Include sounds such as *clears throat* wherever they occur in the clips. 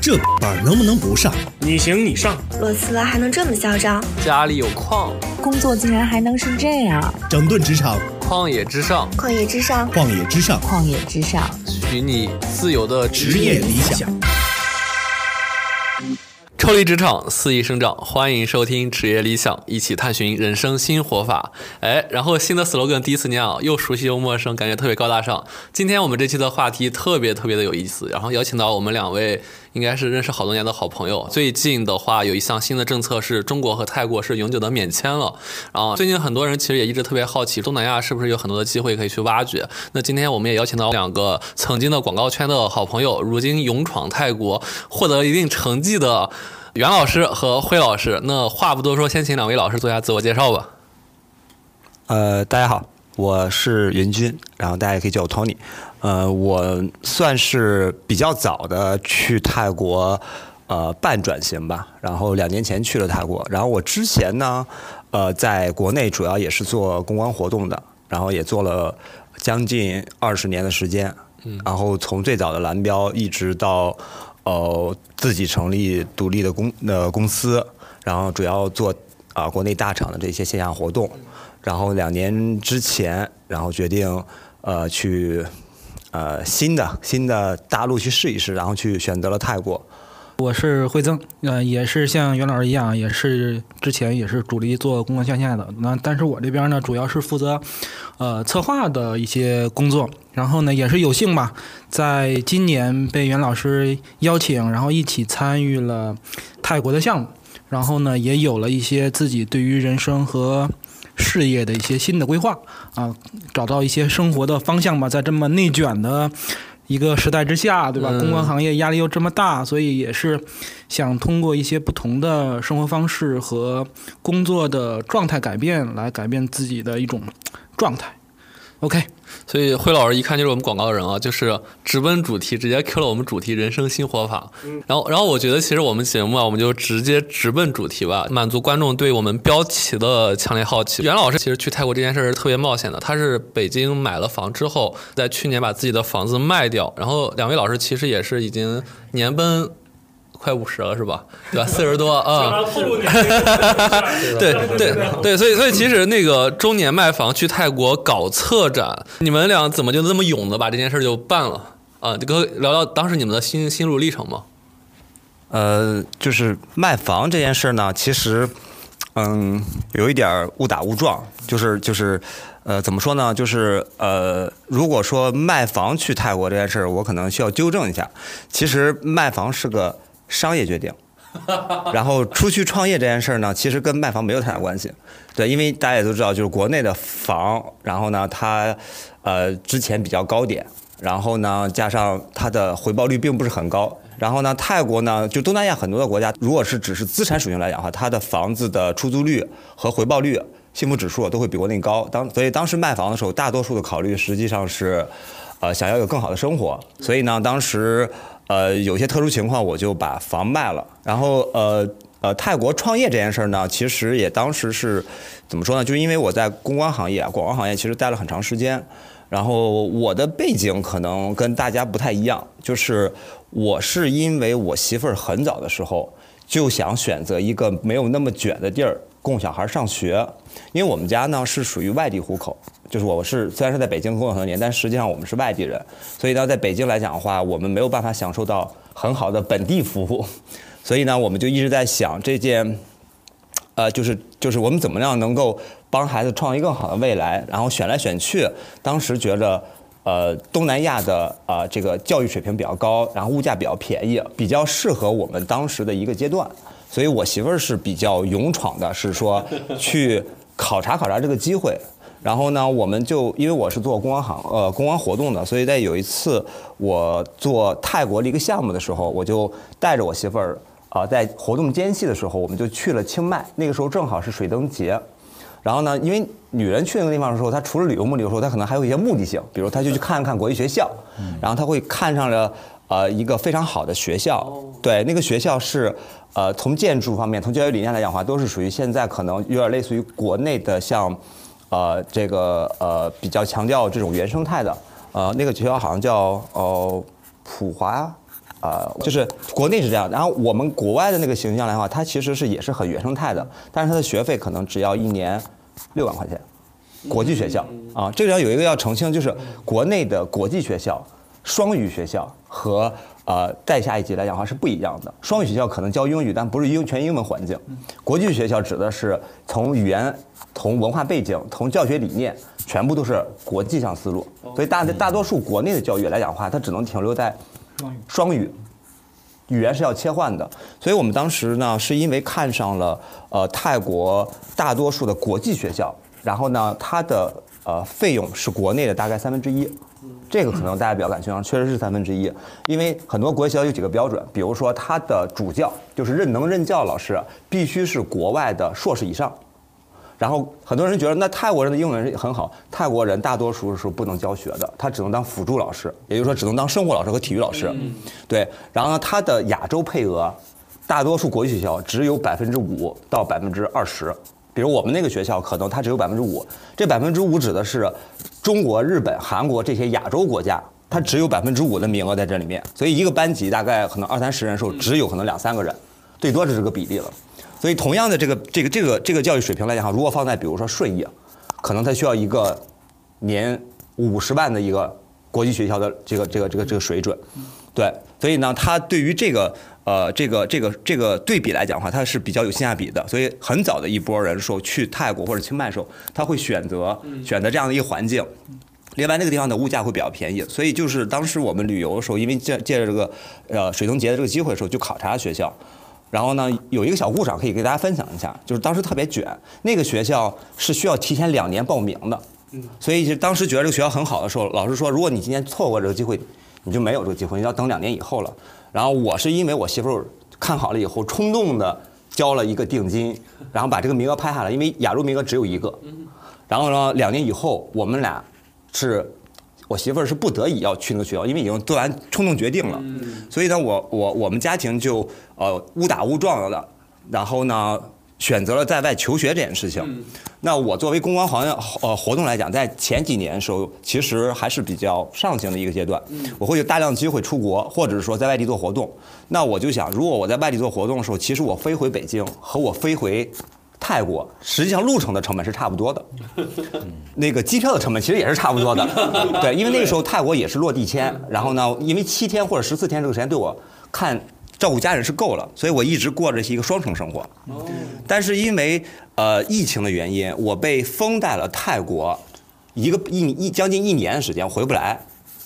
这班能不能不上？你行你上，裸辞了还能这么嚣张？家里有矿，工作竟然还能是这样？整顿职场，旷野之上，旷野之上，旷野之上，旷野之上，许你自由的职业理想。抽离职场，肆意生长，欢迎收听职业理想，一起探寻人生新活法。哎，然后新的 slogan 第一次念啊，又熟悉又陌生，感觉特别高大上。今天我们这期的话题特别特别的有意思，然后邀请到我们两位，应该是认识好多年的好朋友。最近的话，有一项新的政策是中国和泰国是永久的免签了。然后最近很多人其实也一直特别好奇，东南亚是不是有很多的机会可以去挖掘？那今天我们也邀请到两个曾经的广告圈的好朋友，如今勇闯泰国，获得一定成绩的。袁老师和辉老师，那话不多说，先请两位老师做一下自我介绍吧。呃，大家好，我是袁军，然后大家也可以叫我 Tony。呃，我算是比较早的去泰国，呃，半转型吧。然后两年前去了泰国，然后我之前呢，呃，在国内主要也是做公关活动的，然后也做了将近二十年的时间。嗯。然后从最早的蓝标一直到。呃，自己成立独立的公呃公司，然后主要做啊国内大厂的这些线下活动，然后两年之前，然后决定呃去呃新的新的大陆去试一试，然后去选择了泰国。我是惠增，呃，也是像袁老师一样，也是之前也是主力做公关线下的。那但是我这边呢，主要是负责呃策划的一些工作。然后呢，也是有幸吧，在今年被袁老师邀请，然后一起参与了泰国的项目。然后呢，也有了一些自己对于人生和事业的一些新的规划啊，找到一些生活的方向吧，在这么内卷的。一个时代之下，对吧？公关行业压力又这么大，所以也是想通过一些不同的生活方式和工作的状态改变，来改变自己的一种状态。OK，所以辉老师一看就是我们广告人啊，就是直奔主题，直接 Q 了我们主题人生新活法。然后，然后我觉得其实我们节目啊，我们就直接直奔主题吧，满足观众对我们标题的强烈好奇。袁老师其实去泰国这件事是特别冒险的，他是北京买了房之后，在去年把自己的房子卖掉。然后两位老师其实也是已经年奔。快五十了是吧？对吧？四十多啊。*laughs* 对对对，所以所以其实那个中年卖房去泰国搞策展，你们俩怎么就那么勇的把这件事就办了啊？这个聊聊当时你们的心心路历程吗？呃，就是卖房这件事呢，其实嗯有一点误打误撞，就是就是呃怎么说呢？就是呃如果说卖房去泰国这件事，我可能需要纠正一下。其实卖房是个。商业决定，*laughs* 然后出去创业这件事儿呢，其实跟卖房没有太大关系。对，因为大家也都知道，就是国内的房，然后呢，它呃之前比较高点，然后呢，加上它的回报率并不是很高。然后呢，泰国呢，就东南亚很多的国家，如果是只是资产属性来讲的话，它的房子的出租率和回报率、幸福指数都会比国内高。当所以当时卖房的时候，大多数的考虑实际上是，呃，想要有更好的生活。所以呢，当时。呃，有些特殊情况，我就把房卖了。然后，呃呃，泰国创业这件事儿呢，其实也当时是怎么说呢？就是因为我在公关行业、广告行业其实待了很长时间。然后我的背景可能跟大家不太一样，就是我是因为我媳妇儿很早的时候就想选择一个没有那么卷的地儿供小孩上学，因为我们家呢是属于外地户口。*laughs* 就是我是虽然是在北京工作很多年，但实际上我们是外地人，所以呢，在北京来讲的话，我们没有办法享受到很好的本地服务，所以呢，我们就一直在想这件，呃，就是就是我们怎么样能够帮孩子创造一个更好的未来，然后选来选去，当时觉着，呃，东南亚的啊这个教育水平比较高，然后物价比较便宜，比较适合我们当时的一个阶段，所以我媳妇儿是比较勇闯的，是说去考察考察这个机会。然后呢，我们就因为我是做公关行呃公关活动的，所以在有一次我做泰国的一个项目的时候，我就带着我媳妇儿啊，在活动间隙的时候，我们就去了清迈。那个时候正好是水灯节，然后呢，因为女人去那个地方的时候，她除了旅游目的的时候，她可能还有一些目的性，比如她就去看看国际学校，然后她会看上了呃一个非常好的学校，对，那个学校是呃从建筑方面，从教育理念来讲的话，都是属于现在可能有点类似于国内的像。呃，这个呃比较强调这种原生态的，呃，那个学校好像叫呃普华呃，就是国内是这样，然后我们国外的那个形象来的话，它其实是也是很原生态的，但是它的学费可能只要一年六万块钱，国际学校啊，这里要有一个要澄清，就是国内的国际学校、双语学校和呃再下一级来讲的话是不一样的。双语学校可能教英语，但不是英全英文环境；国际学校指的是从语言、从文化背景、从教学理念，全部都是国际上思路。所以大大多数国内的教育来讲的话，它只能停留在双语。语言是要切换的，所以我们当时呢，是因为看上了呃泰国大多数的国际学校，然后呢，它的呃费用是国内的大概三分之一，这个可能大家比较感兴趣，确实是三分之一，因为很多国际学校有几个标准，比如说它的主教就是任能任教老师必须是国外的硕士以上。然后很多人觉得，那泰国人的英文很好。泰国人大多数是不能教学的，他只能当辅助老师，也就是说，只能当生活老师和体育老师。对。然后呢，他的亚洲配额，大多数国际学校只有百分之五到百分之二十。比如我们那个学校，可能它只有百分之五。这百分之五指的是中国、日本、韩国这些亚洲国家，它只有百分之五的名额在这里面。所以一个班级大概可能二三十人时候，只有可能两三个人，最多是个比例了。所以，同样的这个这个这个这个教育水平来讲哈，如果放在比如说顺义，可能它需要一个年五十万的一个国际学校的这个这个这个这个水准，对，所以呢，它对于这个呃这个这个这个对比来讲的话，它是比较有性价比的。所以很早的一波人说去泰国或者清迈的时候，他会选择选择这样的一个环境，另外那个地方的物价会比较便宜。所以就是当时我们旅游的时候，因为借借着这个呃水灯节的这个机会的时候，就考察学校。然后呢，有一个小故事可以给大家分享一下，就是当时特别卷，那个学校是需要提前两年报名的，所以就当时觉得这个学校很好的时候，老师说，如果你今天错过这个机会，你就没有这个机会，你要等两年以后了。然后我是因为我媳妇儿看好了以后，冲动的交了一个定金，然后把这个名额拍下来，因为亚洲名额只有一个。然后呢，两年以后我们俩是。我媳妇儿是不得已要去那个学校，因为已经做完冲动决定了，所以呢，我我我们家庭就呃误打误撞的，然后呢选择了在外求学这件事情。那我作为公关行业呃活动来讲，在前几年的时候，其实还是比较上行的一个阶段，我会有大量机会出国，或者是说在外地做活动。那我就想，如果我在外地做活动的时候，其实我飞回北京和我飞回。泰国实际上路程的成本是差不多的，*laughs* 那个机票的成本其实也是差不多的，*laughs* 对，因为那个时候泰国也是落地签，然后呢，因为七天或者十四天这个时间对我看照顾家人是够了，所以我一直过着一个双重生活。但是因为呃疫情的原因，我被封在了泰国一个一一将近一年的时间，回不来。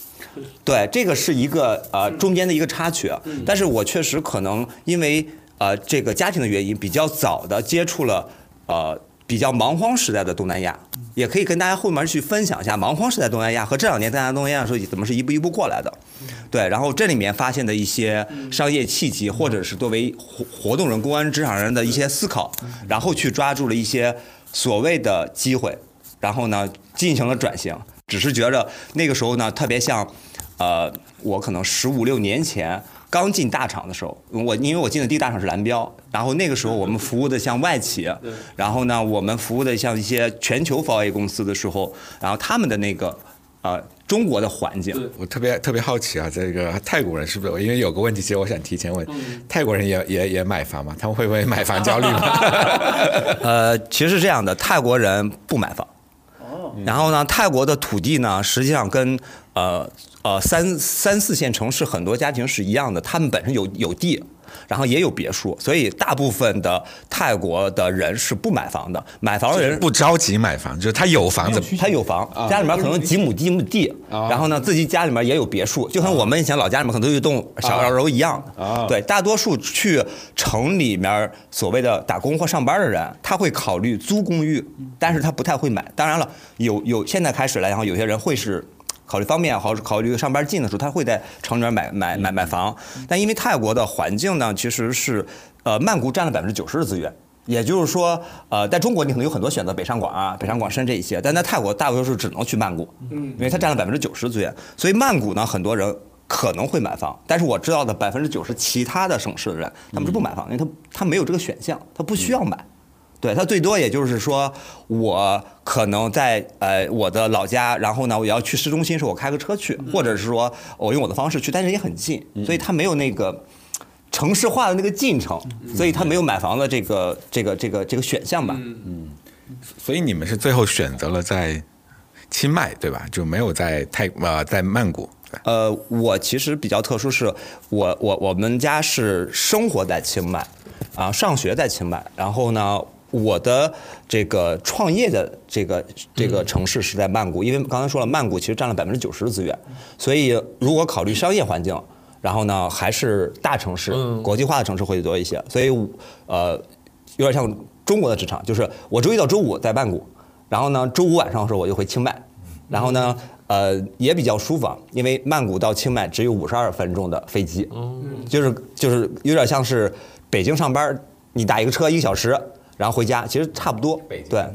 *laughs* 对，这个是一个呃中间的一个插曲，但是我确实可能因为。呃，这个家庭的原因比较早的接触了，呃，比较蛮荒时代的东南亚，也可以跟大家后面去分享一下蛮荒时代东南亚和这两年大家东南亚时候怎么是一步一步过来的，对，然后这里面发现的一些商业契机，或者是作为活活动人、公安职场人的一些思考，然后去抓住了一些所谓的机会，然后呢进行了转型，只是觉着那个时候呢特别像，呃，我可能十五六年前。刚进大厂的时候，我因为我进的第一大厂是蓝标，然后那个时候我们服务的像外企，然后呢，我们服务的像一些全球防 A 公司的时候，然后他们的那个呃中国的环境，我特别特别好奇啊，这个泰国人是不是？因为有个问题，其实我想提前问，泰国人也也也买房吗？他们会不会买房焦虑吗？*laughs* 呃，其实是这样的，泰国人不买房。哦。然后呢，泰国的土地呢，实际上跟呃。呃，三三四线城市很多家庭是一样的，他们本身有有地，然后也有别墅，所以大部分的泰国的人是不买房的。买房的人不着急买房，就是他有房子，他有房，家里面可能几亩几亩地，然后呢，自己家里面也有别墅，就像我们以前老家里面可能都有一栋小洋楼一样。对，大多数去城里面所谓的打工或上班的人，他会考虑租公寓，但是他不太会买。当然了，有有现在开始来讲，有些人会是。考虑方便，好考虑上班近的时候，他会在城里面买买买买房。但因为泰国的环境呢，其实是，呃，曼谷占了百分之九十的资源，也就是说，呃，在中国你可能有很多选择，北上广啊、北上广深这一些，但在泰国大多数只能去曼谷，因为它占了百分之九十资源。所以曼谷呢，很多人可能会买房，但是我知道的百分之九十其他的省市的人，他们是不买房，因为他他没有这个选项，他不需要买。对，他最多也就是说，我可能在呃我的老家，然后呢，我要去市中心的时候，我开个车去，或者是说我用我的方式去，但是也很近，所以它没有那个城市化的那个进程，所以它没有买房的这个这个这个这个选项吧。嗯所以你们是最后选择了在清迈，对吧？就没有在泰呃在曼谷。呃，我其实比较特殊，是我我我们家是生活在清迈，啊，上学在清迈，然后呢，我的这个创业的这个这个城市是在曼谷，因为刚才说了，曼谷其实占了百分之九十的资源，所以如果考虑商业环境，然后呢，还是大城市、国际化的城市会多一些，所以呃，有点像中国的职场，就是我周一到周五在曼谷，然后呢，周五晚上的时候我就回清迈，然后呢。呃，也比较舒服，因为曼谷到清迈只有五十二分钟的飞机，就是就是有点像是北京上班，你打一个车一个小时，然后回家，其实差不多。对，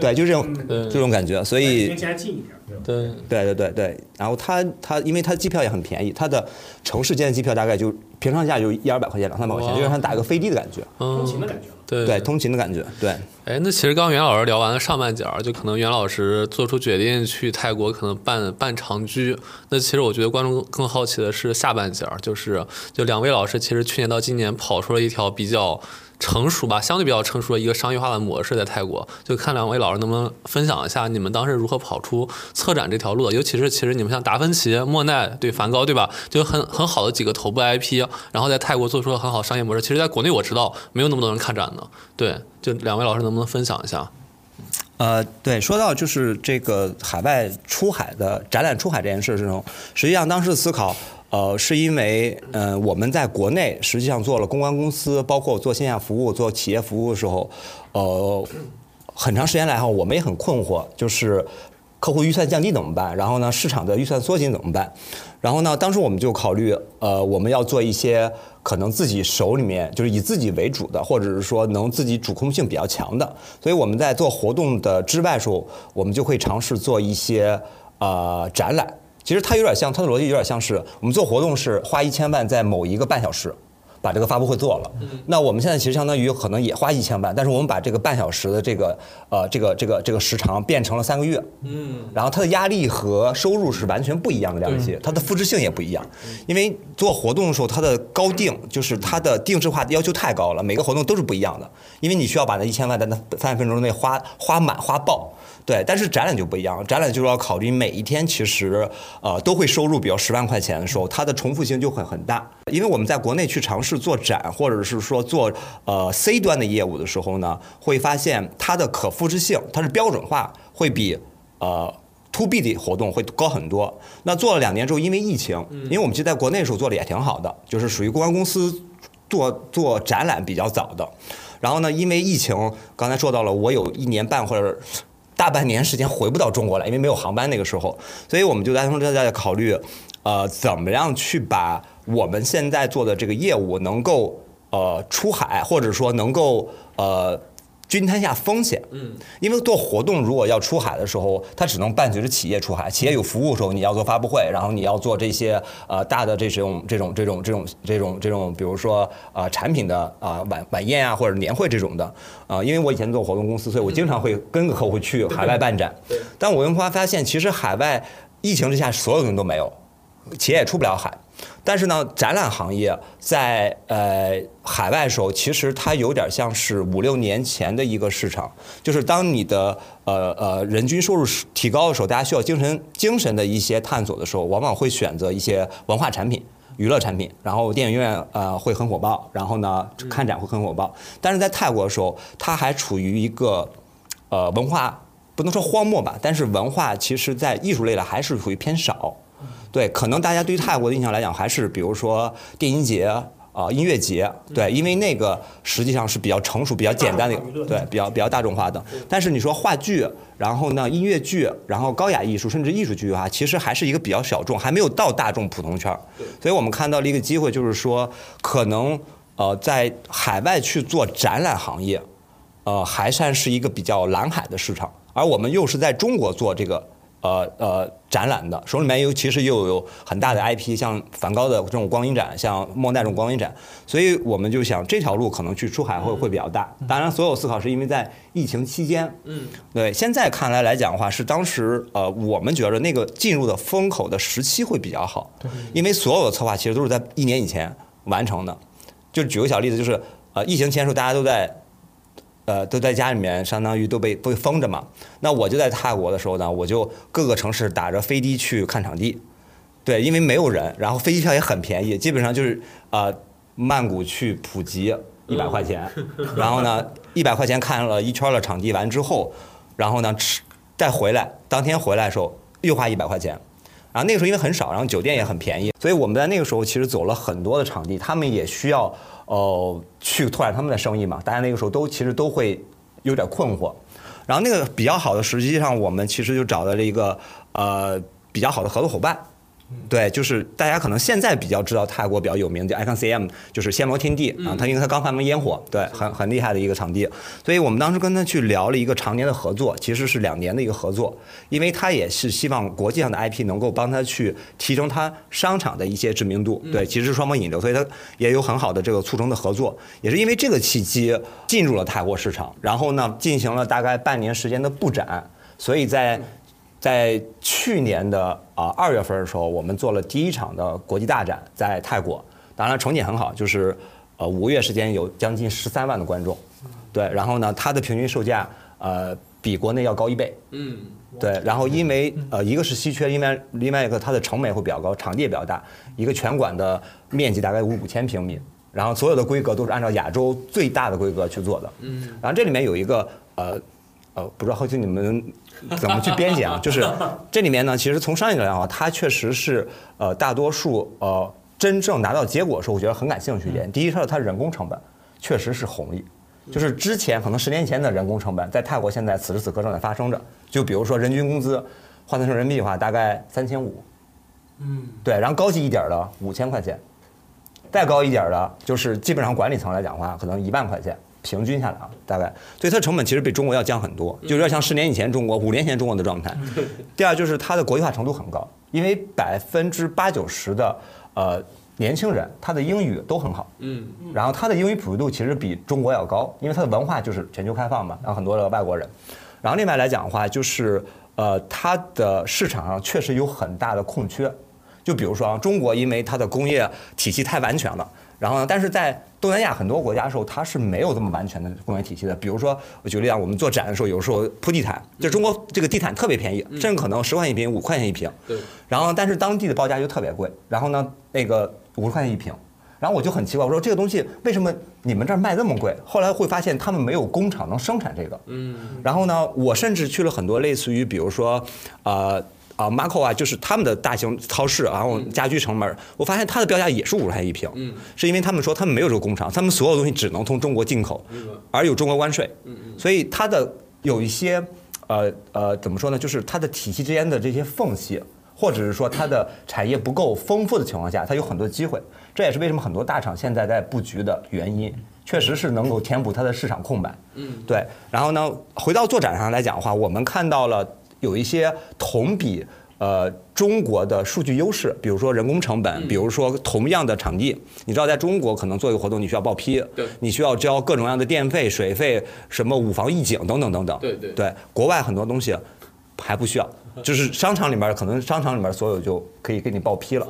对，就这种这种感觉，所以家近一点。对对对对对，然后他他因为他机票也很便宜，他的城市间的机票大概就平常价就一二百块钱两三百块钱，就让他打个飞的的感觉，通勤的感觉。对对，通勤的感觉，对。哎，那其实刚袁老师聊完了上半截儿，就可能袁老师做出决定去泰国，可能办办长居。那其实我觉得观众更好奇的是下半截儿，就是就两位老师其实去年到今年跑出了一条比较。成熟吧，相对比较成熟的一个商业化的模式在泰国，就看两位老师能不能分享一下你们当时如何跑出策展这条路的，尤其是其实你们像达芬奇、莫奈对梵高对吧，就很很好的几个头部 IP，然后在泰国做出了很好商业模式。其实在国内我知道没有那么多人看展的，对，就两位老师能不能分享一下？呃，对，说到就是这个海外出海的展览出海这件事之中，实际上当时思考。呃，是因为，嗯，我们在国内实际上做了公关公司，包括做线下服务、做企业服务的时候，呃，很长时间来哈，我们也很困惑，就是客户预算降低怎么办？然后呢，市场的预算缩紧怎么办？然后呢，当时我们就考虑，呃，我们要做一些可能自己手里面就是以自己为主的，或者是说能自己主控性比较强的。所以我们在做活动的之外时候，我们就会尝试做一些呃展览。其实它有点像，它的逻辑有点像是我们做活动是花一千万在某一个半小时，把这个发布会做了。那我们现在其实相当于可能也花一千万，但是我们把这个半小时的这个呃这个这个这个时长变成了三个月。嗯。然后它的压力和收入是完全不一样的两级，它的复制性也不一样。因为做活动的时候，它的高定就是它的定制化要求太高了，每个活动都是不一样的，因为你需要把那一千万在那三十分钟内花花满花爆。对，但是展览就不一样，展览就是要考虑每一天其实呃都会收入，比如十万块钱的时候，它的重复性就会很大。因为我们在国内去尝试做展，或者是说做呃 C 端的业务的时候呢，会发现它的可复制性，它是标准化，会比呃 To B 的活动会高很多。那做了两年之后，因为疫情，因为我们其实在国内的时候做的也挺好的，就是属于公关公司做做展览比较早的。然后呢，因为疫情，刚才说到了，我有一年半或者。大半年时间回不到中国来，因为没有航班那个时候，所以我们就在正在考虑，呃，怎么样去把我们现在做的这个业务能够呃出海，或者说能够呃。均摊下风险，嗯，因为做活动如果要出海的时候，它只能伴随着企业出海。企业有服务的时候，你要做发布会，然后你要做这些呃大的这种这种这种这种这种这种，比如说啊产品的啊晚晚宴啊或者年会这种的啊。因为我以前做活动公司，所以我经常会跟个客户去海外办展。但我发发现，其实海外疫情之下，所有东西都没有，企业也出不了海。但是呢，展览行业在呃海外时候，其实它有点像是五六年前的一个市场，就是当你的呃呃人均收入提高的时候，大家需要精神精神的一些探索的时候，往往会选择一些文化产品、娱乐产品，然后电影院呃会很火爆，然后呢看展会很火爆。但是在泰国的时候，它还处于一个呃文化不能说荒漠吧，但是文化其实在艺术类的还是属于偏少。对，可能大家对于泰国的印象来讲，还是比如说电音节啊、音乐节，对，因为那个实际上是比较成熟、比较简单的，对，比较比较大众化的。但是你说话剧，然后呢音乐剧，然后高雅艺术，甚至艺术剧的话，其实还是一个比较小众，还没有到大众普通圈所以我们看到了一个机会，就是说可能呃在海外去做展览行业，呃还算是一个比较蓝海的市场，而我们又是在中国做这个。呃呃展览的，手里面又其实又有很大的 IP，像梵高的这种光影展，像莫奈这种光影展，所以我们就想这条路可能去出海会会比较大。当然，所有思考是因为在疫情期间，嗯，对，现在看来来讲的话，是当时呃我们觉得那个进入的风口的时期会比较好，因为所有的策划其实都是在一年以前完成的。就举个小例子，就是呃疫情前的时候大家都在。呃，都在家里面，相当于都被被封着嘛。那我就在泰国的时候呢，我就各个城市打着飞的去看场地，对，因为没有人，然后飞机票也很便宜，基本上就是呃，曼谷去普吉一百块钱，然后呢一百块钱看了一圈的场地完之后，然后呢吃再回来，当天回来的时候又花一百块钱，然后那个时候因为很少，然后酒店也很便宜，所以我们在那个时候其实走了很多的场地，他们也需要。哦，去拓展他们的生意嘛？大家那个时候都其实都会有点困惑，然后那个比较好的，实际上我们其实就找到了一个呃比较好的合作伙伴。对，就是大家可能现在比较知道泰国比较有名的 Icon CM，就是暹罗天地啊，他因为他刚发明烟火，对，很很厉害的一个场地，所以我们当时跟他去聊了一个常年的合作，其实是两年的一个合作，因为他也是希望国际上的 IP 能够帮他去提升他商场的一些知名度，对，其实是双方引流，所以他也有很好的这个促成的合作，也是因为这个契机进入了泰国市场，然后呢进行了大概半年时间的布展，所以在。在去年的啊二月份的时候，我们做了第一场的国际大展，在泰国，当然成绩很好，就是呃五个月时间有将近十三万的观众，对，然后呢，它的平均售价呃比国内要高一倍，嗯，对，然后因为呃一个是稀缺，另外另外一个它的成本会比较高，场地也比较大，一个全馆的面积大概五五千平米，然后所有的规格都是按照亚洲最大的规格去做的，嗯，然后这里面有一个呃呃不知道后期你们。怎么去编辑啊？*laughs* 就是这里面呢，其实从商业来讲啊，它确实是呃大多数呃真正拿到结果的时候，我觉得很感兴趣一点。第一，它是它人工成本确实是红利，就是之前可能十年前的人工成本，在泰国现在此时此刻正在发生着。就比如说人均工资换算成人民币的话，大概三千五，嗯，对，然后高级一点的五千块钱，再高一点的，就是基本上管理层来讲的话，可能一万块钱。平均下来啊，大概，所以它成本其实比中国要降很多，就有点像十年以前中国、五年前中国的状态。*laughs* 第二就是它的国际化程度很高，因为百分之八九十的呃年轻人他的英语都很好，嗯，然后他的英语普及度其实比中国要高，因为它的文化就是全球开放嘛，然后很多的外国人。然后另外来讲的话，就是呃它的市场上确实有很大的空缺，就比如说啊，中国因为它的工业体系太完全了。然后呢？但是在东南亚很多国家的时候，它是没有这么完全的工业体系的。比如说，我举个例啊，我们做展的时候，有时候铺地毯，就中国这个地毯特别便宜，甚至可能十块钱一平，五块钱一平。对。然后，但是当地的报价就特别贵。然后呢，那个五十块钱一平。然后我就很奇怪，我说这个东西为什么你们这儿卖这么贵？后来会发现他们没有工厂能生产这个。嗯。然后呢，我甚至去了很多类似于，比如说，呃。啊，Marco 啊，就是他们的大型超市，然后家居城门，我发现它的标价也是五十块钱一平，嗯，是因为他们说他们没有这个工厂，他们所有东西只能从中国进口，而有中国关税，所以它的有一些，呃呃，怎么说呢？就是它的体系之间的这些缝隙，或者是说它的产业不够丰富的情况下，它有很多机会。这也是为什么很多大厂现在在布局的原因，确实是能够填补它的市场空白，嗯，对。然后呢，回到做展上来讲的话，我们看到了。有一些同比呃中国的数据优势，比如说人工成本，比如说同样的场地，你知道在中国可能做一个活动你需要报批，对，你需要交各种各样的电费、水费，什么五房一景等等等等，对对。对，国外很多东西还不需要，就是商场里面可能商场里面所有就可以给你报批了，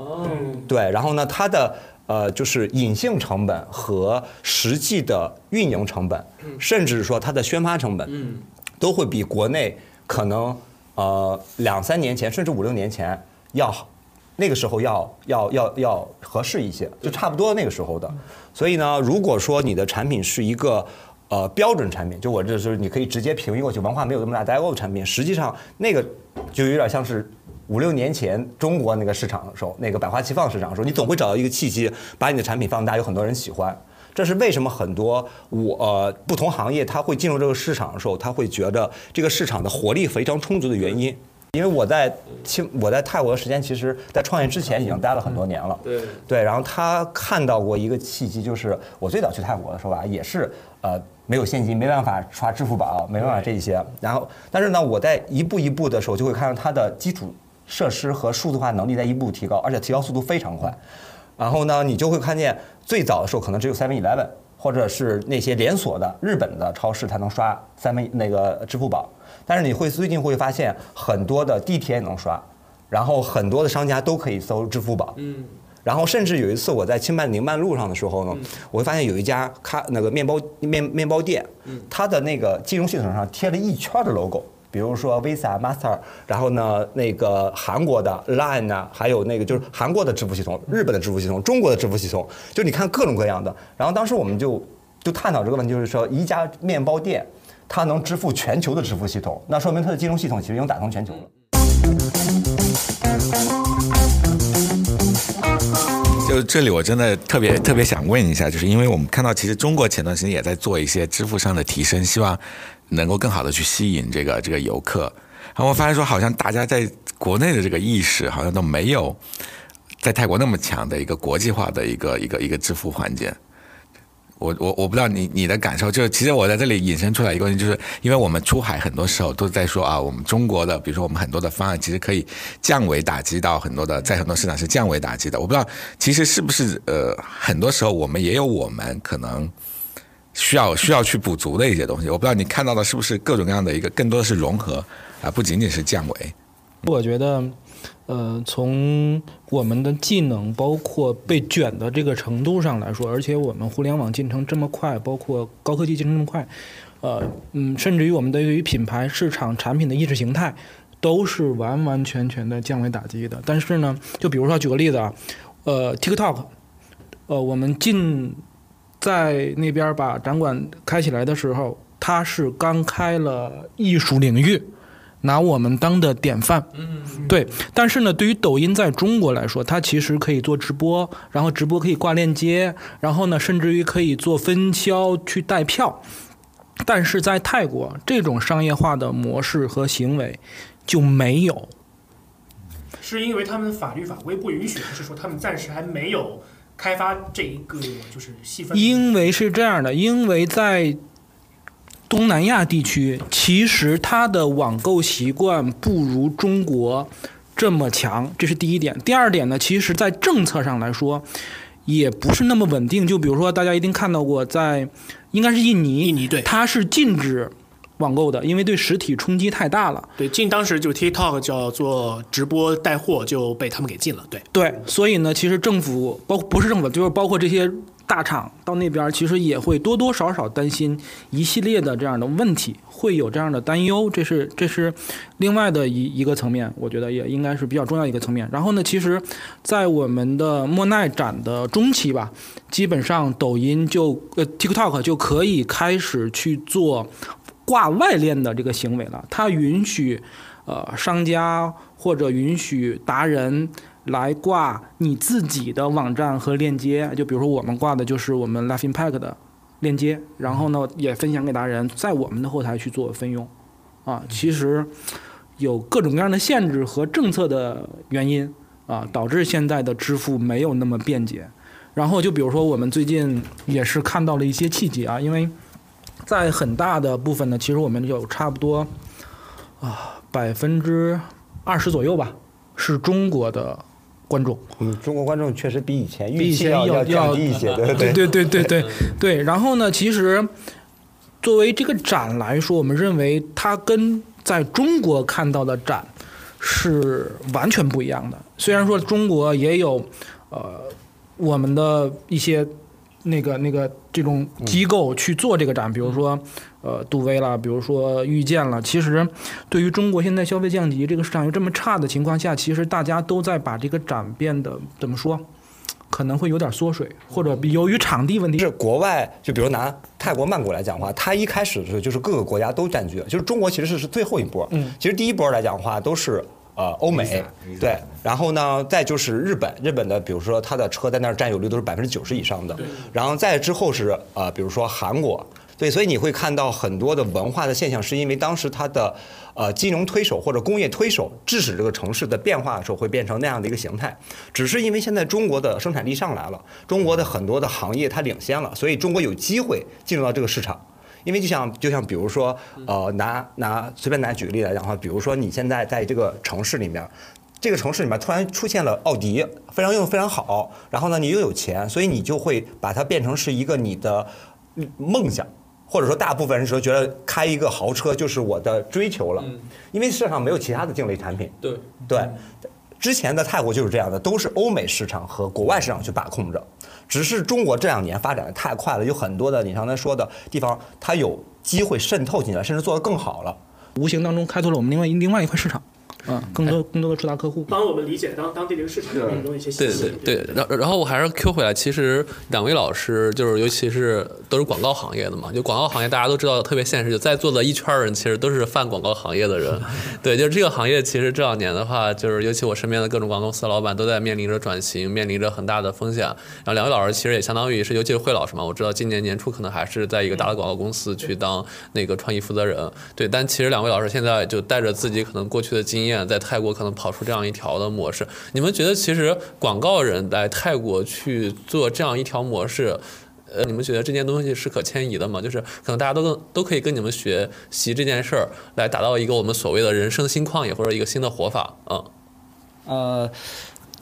对，然后呢，它的呃就是隐性成本和实际的运营成本，甚至说它的宣发成本，都会比国内可能。呃，两三年前，甚至五六年前，要那个时候要要要要合适一些，就差不多那个时候的。所以呢，如果说你的产品是一个呃标准产品，就我这是你可以直接平移过去，文化没有这么大代沟的产品，实际上那个就有点像是五六年前中国那个市场的时候，那个百花齐放市场的时候，你总会找到一个契机，把你的产品放大，有很多人喜欢。这是为什么很多我呃不同行业他会进入这个市场的时候，他会觉得这个市场的活力非常充足的原因。因为我在清我在泰国的时间，其实在创业之前已经待了很多年了。对对，然后他看到过一个契机，就是我最早去泰国的时候吧，也是呃没有现金，没办法刷支付宝，没办法这一些。然后，但是呢，我在一步一步的时候，就会看到它的基础设施和数字化能力在一步提高，而且提高速度非常快。然后呢，你就会看见最早的时候可能只有 Seven Eleven 或者是那些连锁的日本的超市才能刷 Seven 那个支付宝，但是你会最近会发现很多的地铁也能刷，然后很多的商家都可以搜支付宝。嗯。然后甚至有一次我在清迈宁曼路上的时候呢，我会发现有一家咖那个面包面面包店，它的那个金融系统上贴了一圈的 logo，比如说 Visa、Master，然后呢那个韩国的 Line 呐、还有那个就是韩国的支付系统、日本的支付系统、中国的支付系统，就你看各种各样的。然后当时我们就就探讨这个问题，就是说一家面包店它能支付全球的支付系统，那说明它的金融系统其实已经打通全球了。就这里，我真的特别特别想问一下，就是因为我们看到，其实中国前段时间也在做一些支付上的提升，希望能够更好的去吸引这个这个游客。然后我发现说，好像大家在国内的这个意识，好像都没有在泰国那么强的一个国际化的一个一个一个支付环节。我我我不知道你你的感受，就是其实我在这里引申出来一个问题，就是因为我们出海很多时候都在说啊，我们中国的，比如说我们很多的方案其实可以降维打击到很多的，在很多市场是降维打击的。我不知道其实是不是呃，很多时候我们也有我们可能需要需要去补足的一些东西。我不知道你看到的是不是各种各样的一个，更多的是融合啊，不仅仅是降维。我觉得，呃，从我们的技能，包括被卷的这个程度上来说，而且我们互联网进程这么快，包括高科技进程这么快，呃，嗯，甚至于我们对于品牌、市场、产品的意识形态，都是完完全全的降维打击的。但是呢，就比如说举个例子啊，呃，TikTok，呃，我们进在那边把展馆开起来的时候，他是刚开了艺术领域。拿我们当的典范，嗯，对。但是呢，对于抖音在中国来说，它其实可以做直播，然后直播可以挂链接，然后呢，甚至于可以做分销去带票。但是在泰国，这种商业化的模式和行为就没有。是因为他们法律法规不允许，还是说他们暂时还没有开发这一个就是细分？因为是这样的，因为在东南亚地区，其实它的网购习惯不如中国这么强，这是第一点。第二点呢，其实在政策上来说，也不是那么稳定。就比如说，大家一定看到过，在应该是印尼，印尼对它是禁止网购的，因为对实体冲击太大了。对，进当时就 TikTok 叫做直播带货就被他们给禁了。对对，所以呢，其实政府包不是政府，就是包括这些大厂到那边，其实也会多多少少担心一系列的这样的问题，会有这样的担忧。这是这是另外的一一个层面，我觉得也应该是比较重要一个层面。然后呢，其实，在我们的莫奈展的中期吧，基本上抖音就呃 TikTok 就可以开始去做挂外链的这个行为了，它允许呃商家或者允许达人来挂你自己的网站和链接，就比如说我们挂的就是我们 Laughing Pack 的链接，然后呢也分享给达人，在我们的后台去做分用，啊，其实有各种各样的限制和政策的原因啊，导致现在的支付没有那么便捷。然后就比如说我们最近也是看到了一些契机啊，因为在很大的部分呢，其实我们有差不多啊百分之二十左右吧，是中国的观众。嗯，中国观众确实比以前比以前预期要要降低一些，对对对对对对对。然后呢，其实作为这个展来说，我们认为它跟在中国看到的展是完全不一样的。虽然说中国也有呃我们的一些那个那个这种机构去做这个展，比如说呃杜威啦，比如说遇见了。其实对于中国现在消费降级，这个市场又这么差的情况下，其实大家都在把这个展变得怎么说？可能会有点缩水，或者由于场地问题，是国外，就比如拿泰国曼谷来讲的话，它一开始的时候就是各个国家都占据了，就是中国其实是是最后一波。嗯其实第一波来讲的话都是呃欧美，对，然后呢再就是日本，日本的比如说它的车在那儿占有率都是百分之九十以上的，然后再之后是呃比如说韩国。对，所以你会看到很多的文化的现象，是因为当时它的呃金融推手或者工业推手致使这个城市的变化的时候，会变成那样的一个形态。只是因为现在中国的生产力上来了，中国的很多的行业它领先了，所以中国有机会进入到这个市场。因为就像就像比如说，呃，拿拿随便拿举个例来讲的话，比如说你现在在这个城市里面，这个城市里面突然出现了奥迪，非常用非常好，然后呢你又有钱，所以你就会把它变成是一个你的梦想，或者说大部分人说觉得开一个豪车就是我的追求了，因为市场没有其他的竞类产品。对对，之前的泰国就是这样的，都是欧美市场和国外市场去把控着。只是中国这两年发展的太快了，有很多的你刚才说的地方，它有机会渗透进来，甚至做得更好了。无形当中开拓了我们另外另外一块市场，啊，更多更多的触达客户。帮我们理解当当地这个市场当中的一些信对息。对对，然然后我还是 Q 回来，其实两位老师就是尤其是都是广告行业的嘛，就广告行业大家都知道特别现实，就在座的一圈人其实都是泛广告行业的人，*laughs* 对，就是这个行业其实这两年的话，就是尤其我身边的各种广告公司的老板都在面临着转型，面临着很大的风险。然后两位老师其实也相当于是，尤其是惠老师嘛，我知道今年年初可能还是在一个大的广告公司去当那个创意负责人，对，但其实两位老师现在就带着自己可能过去的经验，在泰国可能跑出这样一条的模式。你们觉得其实广告人来泰国去做这样一条模式？呃，你们觉得这件东西是可迁移的吗？就是可能大家都跟都可以跟你们学习这件事儿，来达到一个我们所谓的人生新旷野或者一个新的活法啊。呃，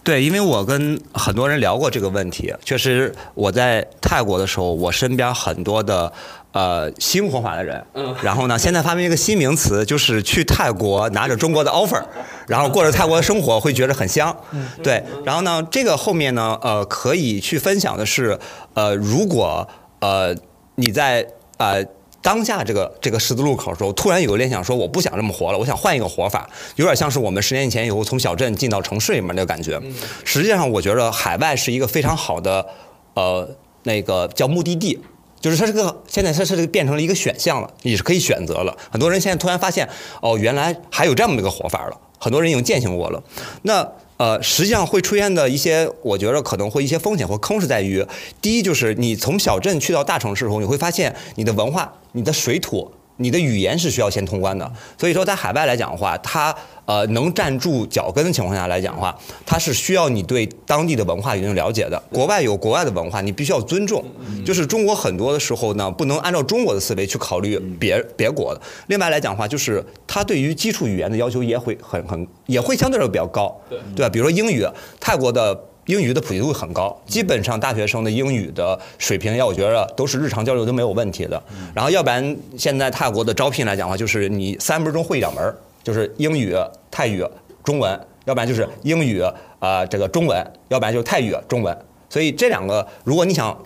对，因为我跟很多人聊过这个问题，确实我在泰国的时候，我身边很多的呃新活法的人，嗯然后呢，现在发明一个新名词，就是去泰国拿着中国的 offer，然后过着泰国的生活，会觉得很香，对。然后呢，这个后面呢，呃，可以去分享的是，呃，如果呃你在呃。当下这个这个十字路口的时候，突然有个联想说，我不想这么活了，我想换一个活法，有点像是我们十年以前以后从小镇进到城市里面那个感觉。实际上，我觉得海外是一个非常好的，呃，那个叫目的地。就是它这个现在它是变成了一个选项了，你是可以选择了。很多人现在突然发现，哦，原来还有这么一个活法了。很多人已经践行过了。那呃，实际上会出现的一些，我觉得可能会一些风险或坑是在于，第一就是你从小镇去到大城市的时候，你会发现你的文化、你的水土、你的语言是需要先通关的。所以说，在海外来讲的话，它呃能站住脚跟的情况下来讲的话，它是需要你对当地的文化有一定了解的。国外有国外的文化，你必须要尊重。就是中国很多的时候呢，不能按照中国的思维去考虑别别国的。另外来讲的话，就是它对于基础语言的要求也会很很也会相对来说比较高，对对吧？比如说英语，泰国的。英语的普及度很高，基本上大学生的英语的水平，要我觉得都是日常交流都没有问题的。然后，要不然现在泰国的招聘来讲的话，就是你三分钟会一两门儿，就是英语、泰语、中文，要不然就是英语啊、呃这个中文，要不然就是泰语、中文。所以这两个，如果你想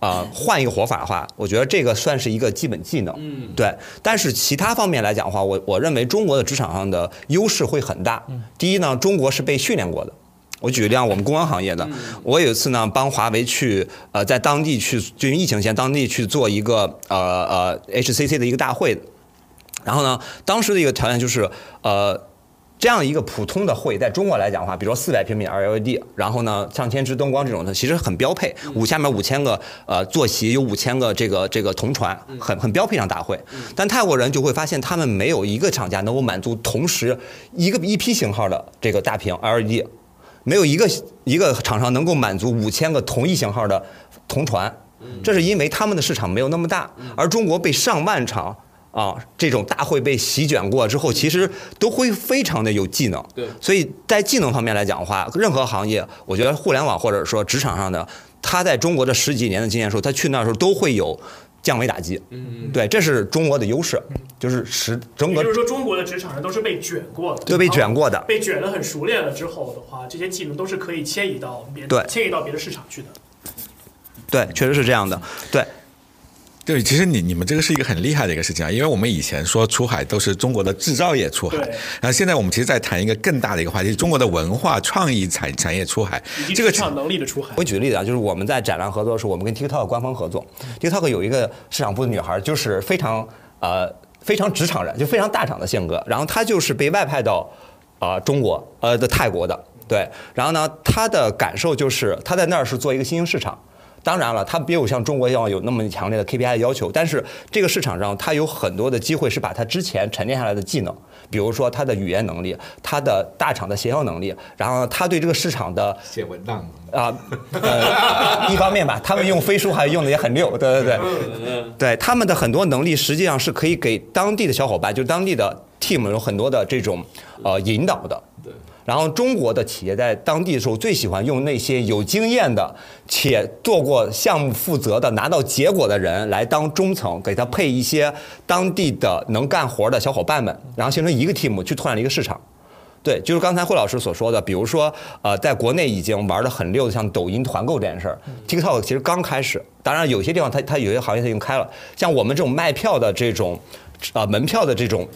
啊、换一个活法的话，我觉得这个算是一个基本技能。嗯对，但是其他方面来讲的话，我我认为中国的职场上的优势会很大。第一呢，中国是被训练过的。我举个例啊，我们公关行业的，我有一次呢帮华为去呃在当地去，就因为疫情前当地去做一个呃呃 HCC 的一个大会，然后呢，当时的一个条件就是呃。这样一个普通的会，在中国来讲的话，比如说四百平米 LED，然后呢上千支灯光这种的，其实很标配。五下面五千个呃坐席，有五千个这个这个同传，很很标配上大会。但泰国人就会发现，他们没有一个厂家能够满足同时一个一批型号的这个大屏 LED，没有一个一个厂商能够满足五千个同一型号的同传。这是因为他们的市场没有那么大，而中国被上万场。啊，这种大会被席卷过之后，其实都会非常的有技能。对所以在技能方面来讲的话，任何行业，我觉得互联网或者说职场上的，他在中国这十几年的经验的时候，他去那时候都会有降维打击。嗯，对，这是中国的优势，就是使整个也就是说，中国的职场人都是被卷过的，都被卷过的。被卷的很熟练了之后的话，这些技能都是可以迁移到别对迁移到别的市场去的。对，确实是这样的。对，对，其实你你们这个是一个很厉害的一个事情啊，因为我们以前说出海都是中国的制造业出海，然后现在我们其实在谈一个更大的一个话题，中国的文化创意产产业出海，这个市场能力的出海我。举个例子啊，就是我们在展览合作的时候，我们跟 TikTok 官方合作，TikTok 有一个市场部的女孩，就是非常呃非常职场人，就非常大厂的性格，然后她就是被外派到啊、呃中国呃的泰国的，对，然后呢，她的感受就是她在那儿是做一个新兴市场。当然了，它没有像中国一样有那么强烈的 KPI 的要求，但是这个市场上它有很多的机会是把它之前沉淀下来的技能，比如说它的语言能力、它的大厂的协调能力，然后它对这个市场的写文档啊，呃，*laughs* 一方面吧，他们用飞书还用的也很溜，对对对，对他们的很多能力实际上是可以给当地的小伙伴，就是当地的 team 有很多的这种呃引导的。然后中国的企业在当地的时候，最喜欢用那些有经验的且做过项目负责的、拿到结果的人来当中层，给他配一些当地的能干活的小伙伴们，然后形成一个 team 去拓展一个市场。对，就是刚才霍老师所说的，比如说，呃，在国内已经玩的很溜的，像抖音团购这件事儿，TikTok 其实刚开始，当然有些地方它它有些行业它已经开了，像我们这种卖票的这种，呃，门票的这种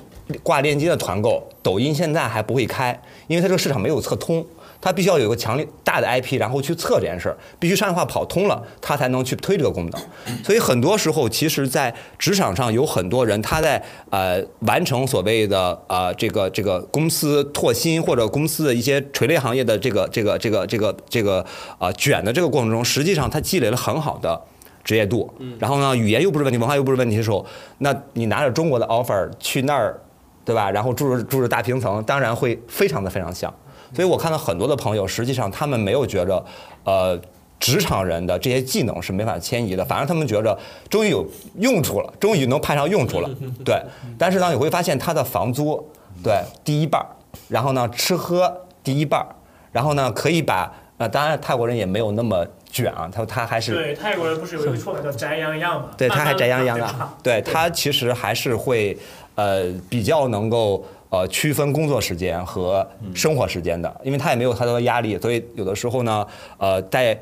挂链接的团购，抖音现在还不会开，因为它这个市场没有测通。它必须要有一个强烈大的 IP，然后去测这件事儿，必须商业化跑通了，它才能去推这个功能。所以很多时候，其实，在职场上有很多人，他在呃完成所谓的呃这个这个公司拓新或者公司的一些垂类行业的这个这个这个这个这个啊卷的这个过程中，实际上他积累了很好的职业度。然后呢，语言又不是问题，文化又不是问题的时候，那你拿着中国的 offer 去那儿，对吧？然后住着住着大平层，当然会非常的非常像。所以我看到很多的朋友，实际上他们没有觉着，呃，职场人的这些技能是没法迁移的，反而他们觉着终于有用处了，终于能派上用处了，*laughs* 对。但是呢，你会发现他的房租，对，第一半儿，然后呢，吃喝第一半儿，然后呢，可以把，呃，当然泰国人也没有那么卷啊，他他还是对泰国人不是有一个说法叫宅洋洋嘛？对，他还宅洋洋啊，对他其实还是会，呃，比较能够。呃，区分工作时间和生活时间的，因为他也没有太多的压力，所以有的时候呢，呃，在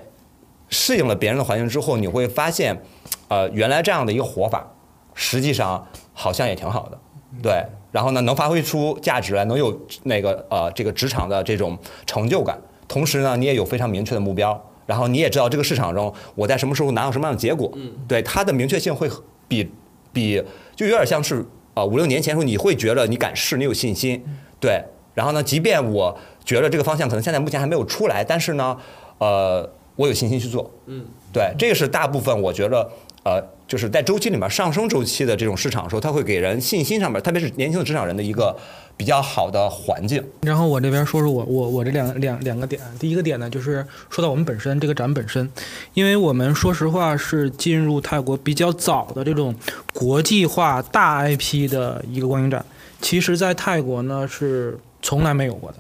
适应了别人的环境之后，你会发现，呃，原来这样的一个活法，实际上好像也挺好的，对。然后呢，能发挥出价值来，能有那个呃这个职场的这种成就感，同时呢，你也有非常明确的目标，然后你也知道这个市场中我在什么时候拿到什么样的结果，对它的明确性会比比就有点像是。啊，五六年前的时候，你会觉得你敢试，你有信心，对。然后呢，即便我觉得这个方向可能现在目前还没有出来，但是呢，呃，我有信心去做。嗯，对，这个是大部分我觉得，呃，就是在周期里面上升周期的这种市场的时候，它会给人信心上面，特别是年轻的职场人的一个。比较好的环境。然后我这边说说我我我这两两两个点。第一个点呢，就是说到我们本身这个展本身，因为我们说实话是进入泰国比较早的这种国际化大 IP 的一个光影展。其实，在泰国呢是从来没有过的。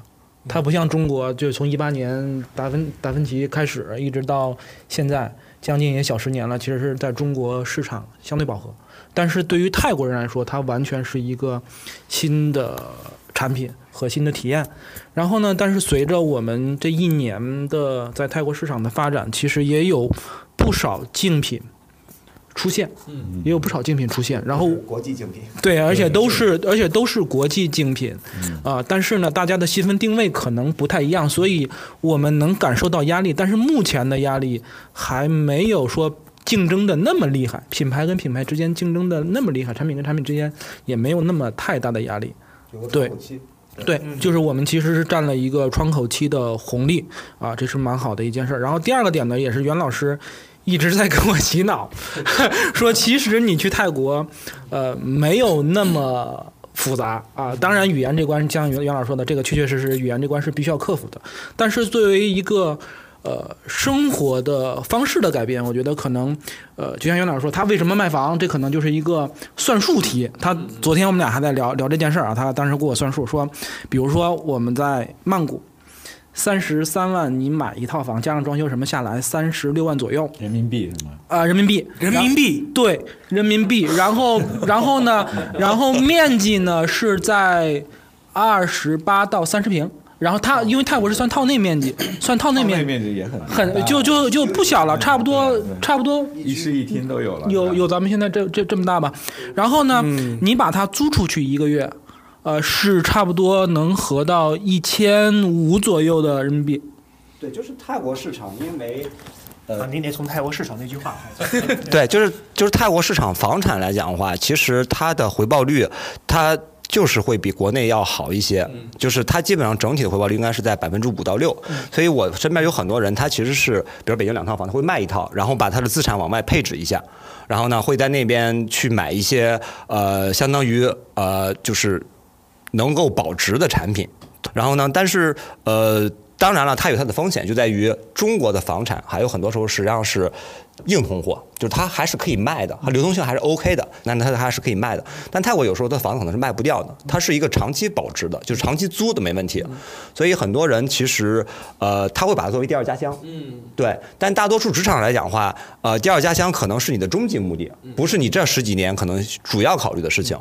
它不像中国，就是从一八年达芬达芬奇开始，一直到现在将近也小十年了。其实是在中国市场相对饱和。但是对于泰国人来说，它完全是一个新的产品和新的体验。然后呢，但是随着我们这一年的在泰国市场的发展，其实也有不少竞品出现，嗯，也有不少竞品出现。然后国际竞品对，而且都是而且都是国际竞品，啊，但是呢，大家的细分定位可能不太一样，所以我们能感受到压力。但是目前的压力还没有说。竞争的那么厉害，品牌跟品牌之间竞争的那么厉害，产品跟产品之间也没有那么太大的压力。对，对，就是我们其实是占了一个窗口期的红利啊，这是蛮好的一件事儿。然后第二个点呢，也是袁老师一直在跟我洗脑，*laughs* 说其实你去泰国，呃，没有那么复杂啊。当然，语言这关像袁袁老师说的，这个确确实实语言这关是必须要克服的。但是作为一个呃，生活的方式的改变，我觉得可能，呃，就像袁老师说，他为什么卖房，这可能就是一个算术题。他昨天我们俩还在聊聊这件事儿啊，他当时给我算数说，比如说我们在曼谷，三十三万你买一套房，加上装修什么下来三十六万左右，人民币是吗？啊，人民币，人民币，对，人民币。然后，*laughs* 然后呢，然后面积呢是在二十八到三十平。然后它因为泰国是算套内面积，*coughs* 算套内面面积也很很就就就不小了，差不多差不多一室一厅都有了，有有咱们现在这这这么大吧。然后呢，你把它租出去一个月，呃，是差不多能合到一千五左右的人民币。对，就是泰国市场，因为呃，您得从泰国市场那句话开始。*laughs* 对，就是就是泰国市场房产来讲的话，其实它的回报率，它。就是会比国内要好一些，就是它基本上整体的回报率应该是在百分之五到六，所以我身边有很多人，他其实是比如北京两套房，他会卖一套，然后把他的资产往外配置一下，然后呢会在那边去买一些呃相当于呃就是能够保值的产品，然后呢，但是呃。当然了，它有它的风险，就在于中国的房产还有很多时候实际上是硬通货，就是它还是可以卖的，它流动性还是 OK 的，那它还是可以卖的。但泰国有时候的房子可能是卖不掉的，它是一个长期保值的，就是长期租的没问题。所以很多人其实呃他会把它作为第二家乡，嗯，对。但大多数职场来讲的话，呃，第二家乡可能是你的终极目的，不是你这十几年可能主要考虑的事情，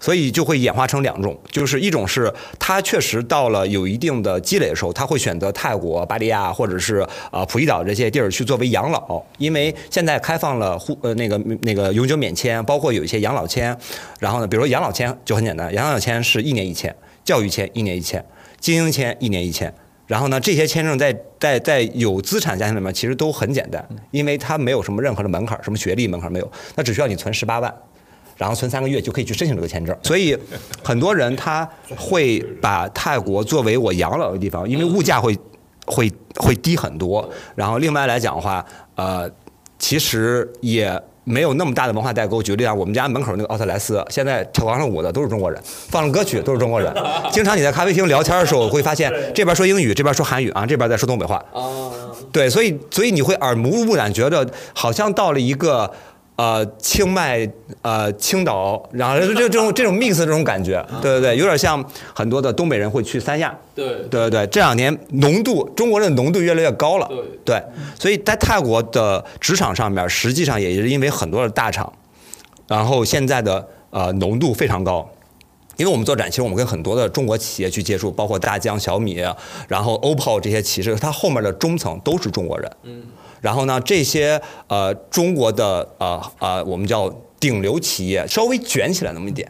所以就会演化成两种，就是一种是他确实到了有一定的积累的时候，他会选择泰国、巴利亚或者是啊普吉岛这些地儿去作为养老，因为现在开放了户呃那个那个永久免签，包括有一些养老签，然后呢，比如说养老签就很简单，养老签是一年一签，教育签一年一签，经营签一年一签。然后呢，这些签证在在在有资产家庭里面其实都很简单，因为它没有什么任何的门槛，什么学历门槛没有，那只需要你存十八万，然后存三个月就可以去申请这个签证。所以很多人他会把泰国作为我养老的地方，因为物价会会会低很多。然后另外来讲的话，呃，其实也。没有那么大的文化代沟。举个例啊，我们家门口那个奥特莱斯，现在跳广场舞的都是中国人，放了歌曲都是中国人。*laughs* 经常你在咖啡厅聊天的时候，会发现这边说英语，这边说韩语啊，这边在说东北话。对，所以所以你会耳濡目染，觉得好像到了一个。呃，清迈，呃，青岛，然后这这种这种 mix 这种感觉，对对对，有点像很多的东北人会去三亚，对。对对对，这两年浓度中国人的浓度越来越高了，对。对，所以在泰国的职场上面，实际上也是因为很多的大厂，然后现在的呃浓度非常高，因为我们做展，其实我们跟很多的中国企业去接触，包括大疆、小米，然后 OPPO 这些企业，它后面的中层都是中国人，嗯。然后呢，这些呃中国的呃呃我们叫顶流企业稍微卷起来那么一点，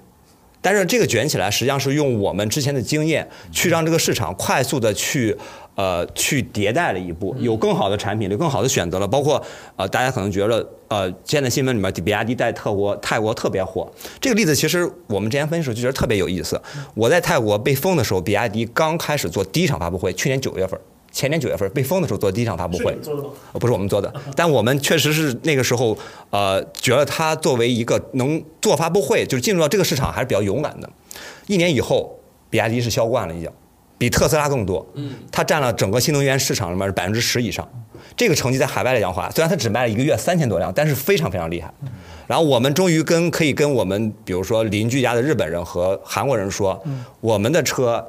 但是这个卷起来实际上是用我们之前的经验去让这个市场快速的去呃去迭代了一步，有更好的产品，有更好的选择了。包括呃大家可能觉得呃现在新闻里面比亚迪在泰国泰国特别火，这个例子其实我们之前分析时候就觉得特别有意思。我在泰国被封的时候，比亚迪刚开始做第一场发布会，去年九月份。前年九月份被封的时候做第一场发布会，不是我们做的，但我们确实是那个时候，呃，觉得它作为一个能做发布会，就是进入到这个市场还是比较勇敢的。一年以后，比亚迪是销冠了，已经比特斯拉更多，它占了整个新能源市场里面是百分之十以上。这个成绩在海外来讲话，虽然它只卖了一个月三千多辆，但是非常非常厉害。然后我们终于跟可以跟我们比如说邻居家的日本人和韩国人说，我们的车。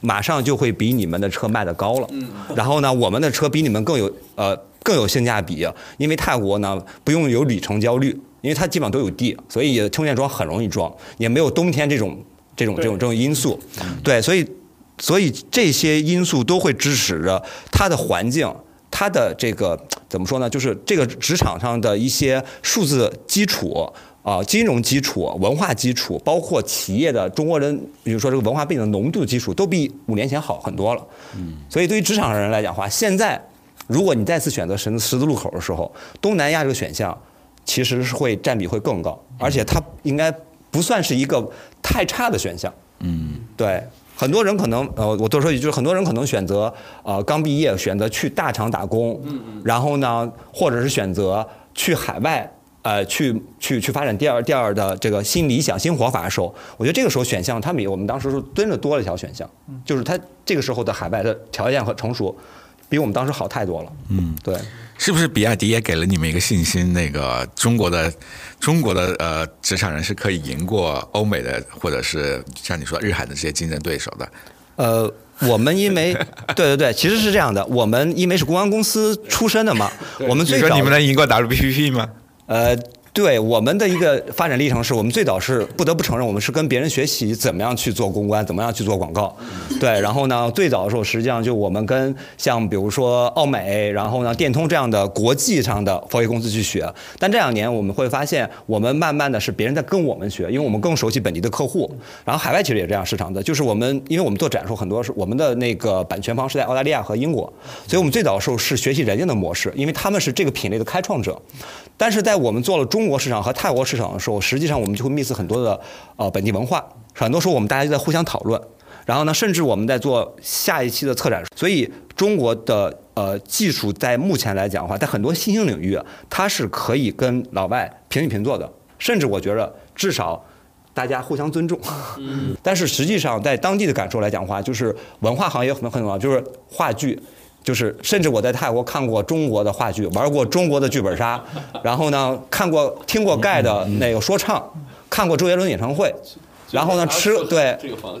马上就会比你们的车卖的高了，然后呢，我们的车比你们更有呃更有性价比，因为泰国呢不用有里程焦虑，因为它基本上都有地，所以充电桩很容易装，也没有冬天这种这种这种这种因素，对，所以所以这些因素都会支持着它的环境，它的这个怎么说呢？就是这个职场上的一些数字基础。啊，金融基础、文化基础，包括企业的中国人，比如说这个文化背景的浓度基础，都比五年前好很多了。嗯，所以对于职场上人来讲话，现在如果你再次选择十十字路口的时候，东南亚这个选项其实是会占比会更高，而且它应该不算是一个太差的选项。嗯，对，很多人可能呃，我多说一句，就是很多人可能选择呃刚毕业选择去大厂打工，嗯，然后呢，或者是选择去海外。呃，去去去发展第二第二的这个新理想新活法的时候，我觉得这个时候选项它比我们当时是真的多了一条选项，就是它这个时候的海外的条件和成熟，比我们当时好太多了。嗯，对，是不是比亚迪也给了你们一个信心？那个中国的中国的呃职场人是可以赢过欧美的，或者是像你说日韩的这些竞争对手的？呃，我们因为 *laughs* 对对对，其实是这样的，我们因为是公关公司出身的嘛，*laughs* 我们最早你们能赢过 WPP 吗？呃，对我们的一个发展历程是，我们最早是不得不承认，我们是跟别人学习怎么样去做公关，怎么样去做广告。对，然后呢，最早的时候，实际上就我们跟像比如说奥美，然后呢电通这样的国际上的科技公司去学。但这两年我们会发现，我们慢慢的是别人在跟我们学，因为我们更熟悉本地的客户。然后海外其实也这样市场的，就是我们因为我们做展示很多是我们的那个版权方是在澳大利亚和英国，所以我们最早的时候是学习人家的模式，因为他们是这个品类的开创者。但是在我们做了中国市场和泰国市场的时候，实际上我们就会 miss 很多的呃本地文化，很多时候我们大家就在互相讨论。然后呢，甚至我们在做下一期的策展，所以中国的呃技术在目前来讲的话，在很多新兴领域，它是可以跟老外平起平坐的，甚至我觉得至少大家互相尊重。但是实际上在当地的感受来讲的话，就是文化行业很很重要，就是话剧。就是，甚至我在泰国看过中国的话剧，玩过中国的剧本杀，然后呢，看过听过盖的那个说唱，看过周杰伦演唱会，然后呢，吃对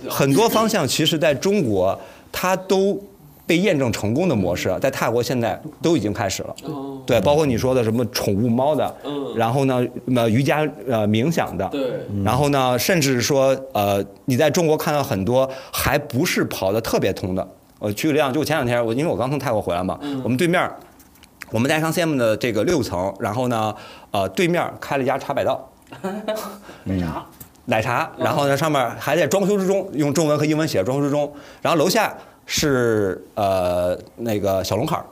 很多方向，其实在中国它都被验证成功的模式，在泰国现在都已经开始了。对，包括你说的什么宠物猫的，然后呢，呃，瑜伽呃冥想的，对，然后呢，甚至说呃，你在中国看到很多还不是跑得特别通的。我举个例子，就前两天我因为我刚从泰国回来嘛，我们对面我们在康 CM 的这个六层，然后呢，呃，对面开了一家茶百道。*laughs* 奶茶，奶茶，然后呢，上面还在装修之中，用中文和英文写装修之中。然后楼下是呃那个小龙坎儿。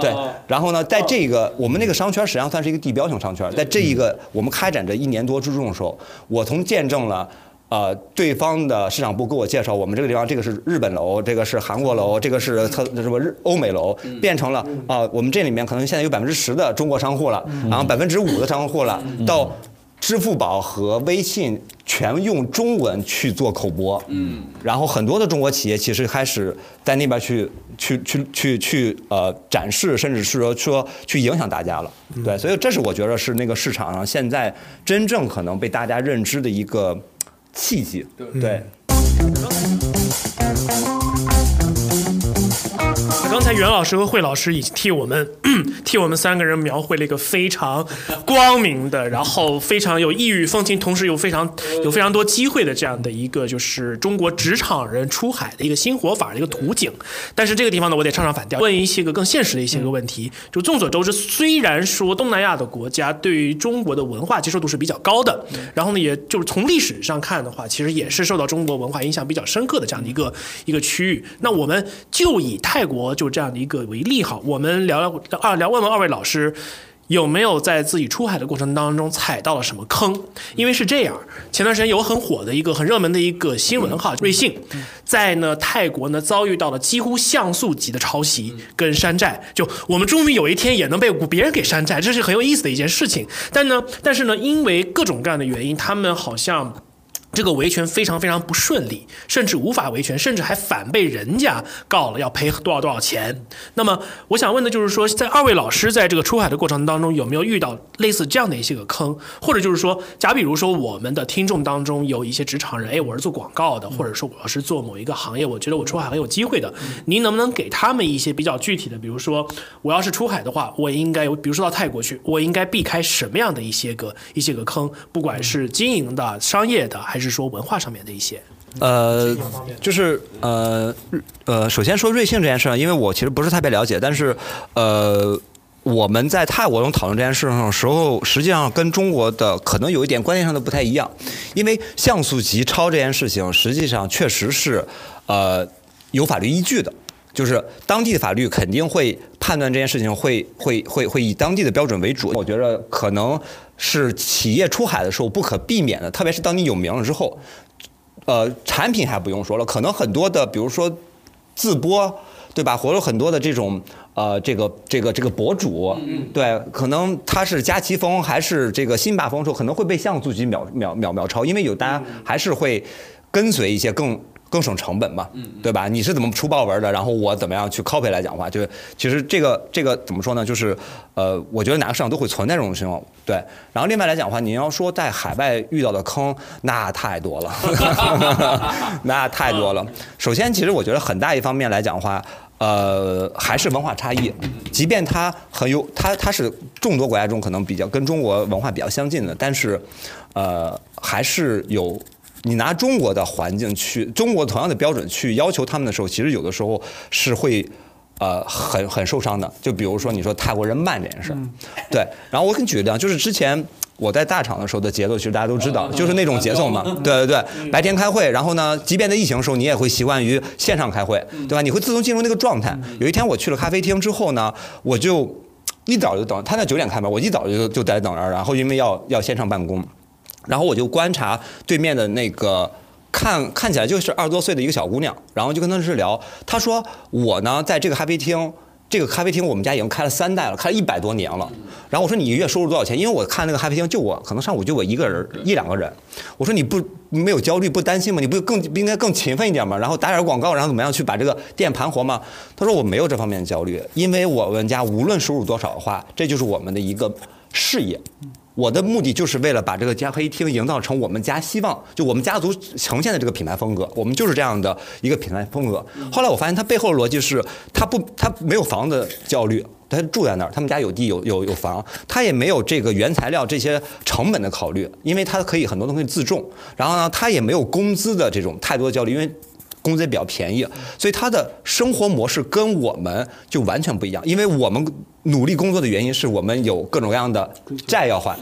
对，然后呢，在这个我们那个商圈实际上算是一个地标性商圈，在这一个我们开展这一年多之中的时候，我从见证了。呃，对方的市场部给我介绍，我们这个地方这个是日本楼，这个是韩国楼，这个是特什么日欧美楼，变成了啊，我们这里面可能现在有百分之十的中国商户了，然后百分之五的商户了，到支付宝和微信全用中文去做口播，嗯，然后很多的中国企业其实开始在那边去去去去去呃展示，甚至是说说去影响大家了，对，所以这是我觉得是那个市场上现在真正可能被大家认知的一个。契机，对。刚才袁老师和惠老师已经替我们 *clears throat* 替我们三个人描绘了一个非常光明的，然后非常有异域风情，同时又非常有非常多机会的这样的一个就是中国职场人出海的一个新活法的一个图景。但是这个地方呢，我得唱唱反调，问一些个更现实的一些个问题。就众所周知，虽然说东南亚的国家对于中国的文化接受度是比较高的，然后呢，也就是从历史上看的话，其实也是受到中国文化影响比较深刻的这样的一个一个区域。那我们就以泰国。就这样的一个为例哈，我们聊聊二聊问问二位老师，有没有在自己出海的过程当中踩到了什么坑？因为是这样，前段时间有很火的一个很热门的一个新闻哈，瑞幸在呢泰国呢遭遇到了几乎像素级的抄袭跟山寨，就我们终于有一天也能被别人给山寨，这是很有意思的一件事情。但呢，但是呢，因为各种各样的原因，他们好像。这个维权非常非常不顺利，甚至无法维权，甚至还反被人家告了，要赔多少多少钱。那么我想问的就是说，在二位老师在这个出海的过程当中，有没有遇到类似这样的一些个坑？或者就是说，假比如说我们的听众当中有一些职场人，哎，我是做广告的，或者说我是做某一个行业，我觉得我出海很有机会的，您能不能给他们一些比较具体的，比如说我要是出海的话，我应该，比如说到泰国去，我应该避开什么样的一些个一些个坑？不管是经营的、商业的，还还是说文化上面的一些，呃，就是呃呃，首先说瑞幸这件事因为我其实不是特别了解，但是呃，我们在泰国中讨论这件事上的时候，实际上跟中国的可能有一点观念上的不太一样，因为像素级超这件事情，实际上确实是呃有法律依据的，就是当地的法律肯定会判断这件事情会会会会以当地的标准为主，我觉得可能。是企业出海的时候不可避免的，特别是当你有名了之后，呃，产品还不用说了，可能很多的，比如说自播，对吧？或者很多的这种呃，这个这个这个博主，对，可能他是佳琦风还是这个辛巴风，时候可能会被像素级秒秒秒秒超，因为有大家还是会跟随一些更。更省成本嘛，对吧？你是怎么出报文的？然后我怎么样去 copy 来讲话？就是其实这个这个怎么说呢？就是呃，我觉得哪个市场都会存在这种情况。对，然后另外来讲的话，你要说在海外遇到的坑，那太多了，*laughs* *laughs* 那太多了。首先，其实我觉得很大一方面来讲的话，呃，还是文化差异。即便它很有，它它是众多国家中可能比较跟中国文化比较相近的，但是呃，还是有。你拿中国的环境去，中国同样的标准去要求他们的时候，其实有的时候是会，呃，很很受伤的。就比如说你说泰国人慢这件事儿，对。然后我给你举个例子，就是之前我在大厂的时候的节奏，其实大家都知道，就是那种节奏嘛。对对对，白天开会，然后呢，即便在疫情的时候，你也会习惯于线上开会，对吧？你会自动进入那个状态。有一天我去了咖啡厅之后呢，我就。一早就等，他那九点开门，我一早就就在等着，然后因为要要线上办公，然后我就观察对面的那个。看看起来就是二十多岁的一个小姑娘，然后就跟她是聊，她说我呢在这个咖啡厅，这个咖啡厅我们家已经开了三代了，开了一百多年了。然后我说你一月收入多少钱？因为我看那个咖啡厅就我，可能上午就我一个人一两个人。我说你不没有焦虑不担心吗？你不更不应该更勤奋一点吗？然后打点广告，然后怎么样去把这个店盘活吗？他说我没有这方面的焦虑，因为我们家无论收入多少的话，这就是我们的一个事业。我的目的就是为了把这个咖啡厅营造成我们家希望，就我们家族呈现的这个品牌风格，我们就是这样的一个品牌风格。后来我发现他背后的逻辑是，他不，他没有房子焦虑，他住在那儿，他们家有地有有有房，他也没有这个原材料这些成本的考虑，因为他可以很多东西自种。然后呢，他也没有工资的这种太多的焦虑，因为。工资也比较便宜，所以他的生活模式跟我们就完全不一样。因为我们努力工作的原因是我们有各种各样的债要还，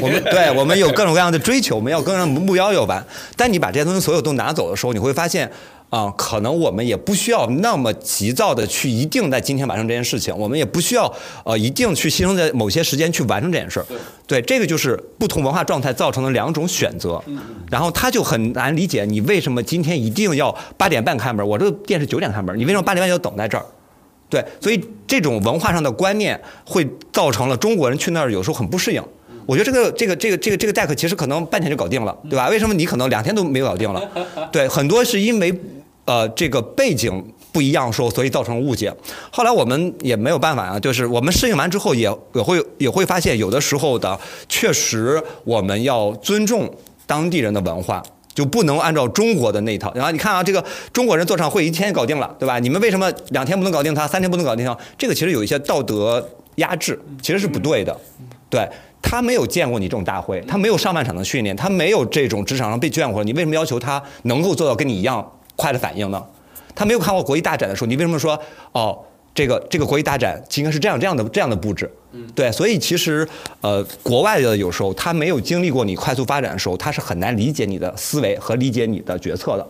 我们对我们有各种各样的追求，我们要各种目标要完。但你把这些东西所有都拿走的时候，你会发现。啊，可能我们也不需要那么急躁的去一定在今天完成这件事情，我们也不需要呃一定去牺牲在某些时间去完成这件事儿。对，这个就是不同文化状态造成的两种选择。然后他就很难理解你为什么今天一定要八点半开门，我这个店是九点开门，你为什么八点半要等在这儿？对，所以这种文化上的观念会造成了中国人去那儿有时候很不适应。我觉得这个这个这个这个这个 deck 其实可能半天就搞定了，对吧？为什么你可能两天都没有搞定了？*laughs* 对，很多是因为。呃，这个背景不一样，说所以造成误解。后来我们也没有办法啊，就是我们适应完之后，也也会也会发现，有的时候的确实我们要尊重当地人的文化，就不能按照中国的那一套。然后你看啊，这个中国人做场会一天搞定了，对吧？你们为什么两天不能搞定他，三天不能搞定他？这个其实有一些道德压制，其实是不对的。对他没有见过你这种大会，他没有上半场的训练，他没有这种职场上被卷过，你为什么要求他能够做到跟你一样？快的反应呢？他没有看过国际大展的时候，你为什么说哦，这个这个国际大展应该是这样这样的这样的布置？对，所以其实呃，国外的有时候他没有经历过你快速发展的时候，他是很难理解你的思维和理解你的决策的。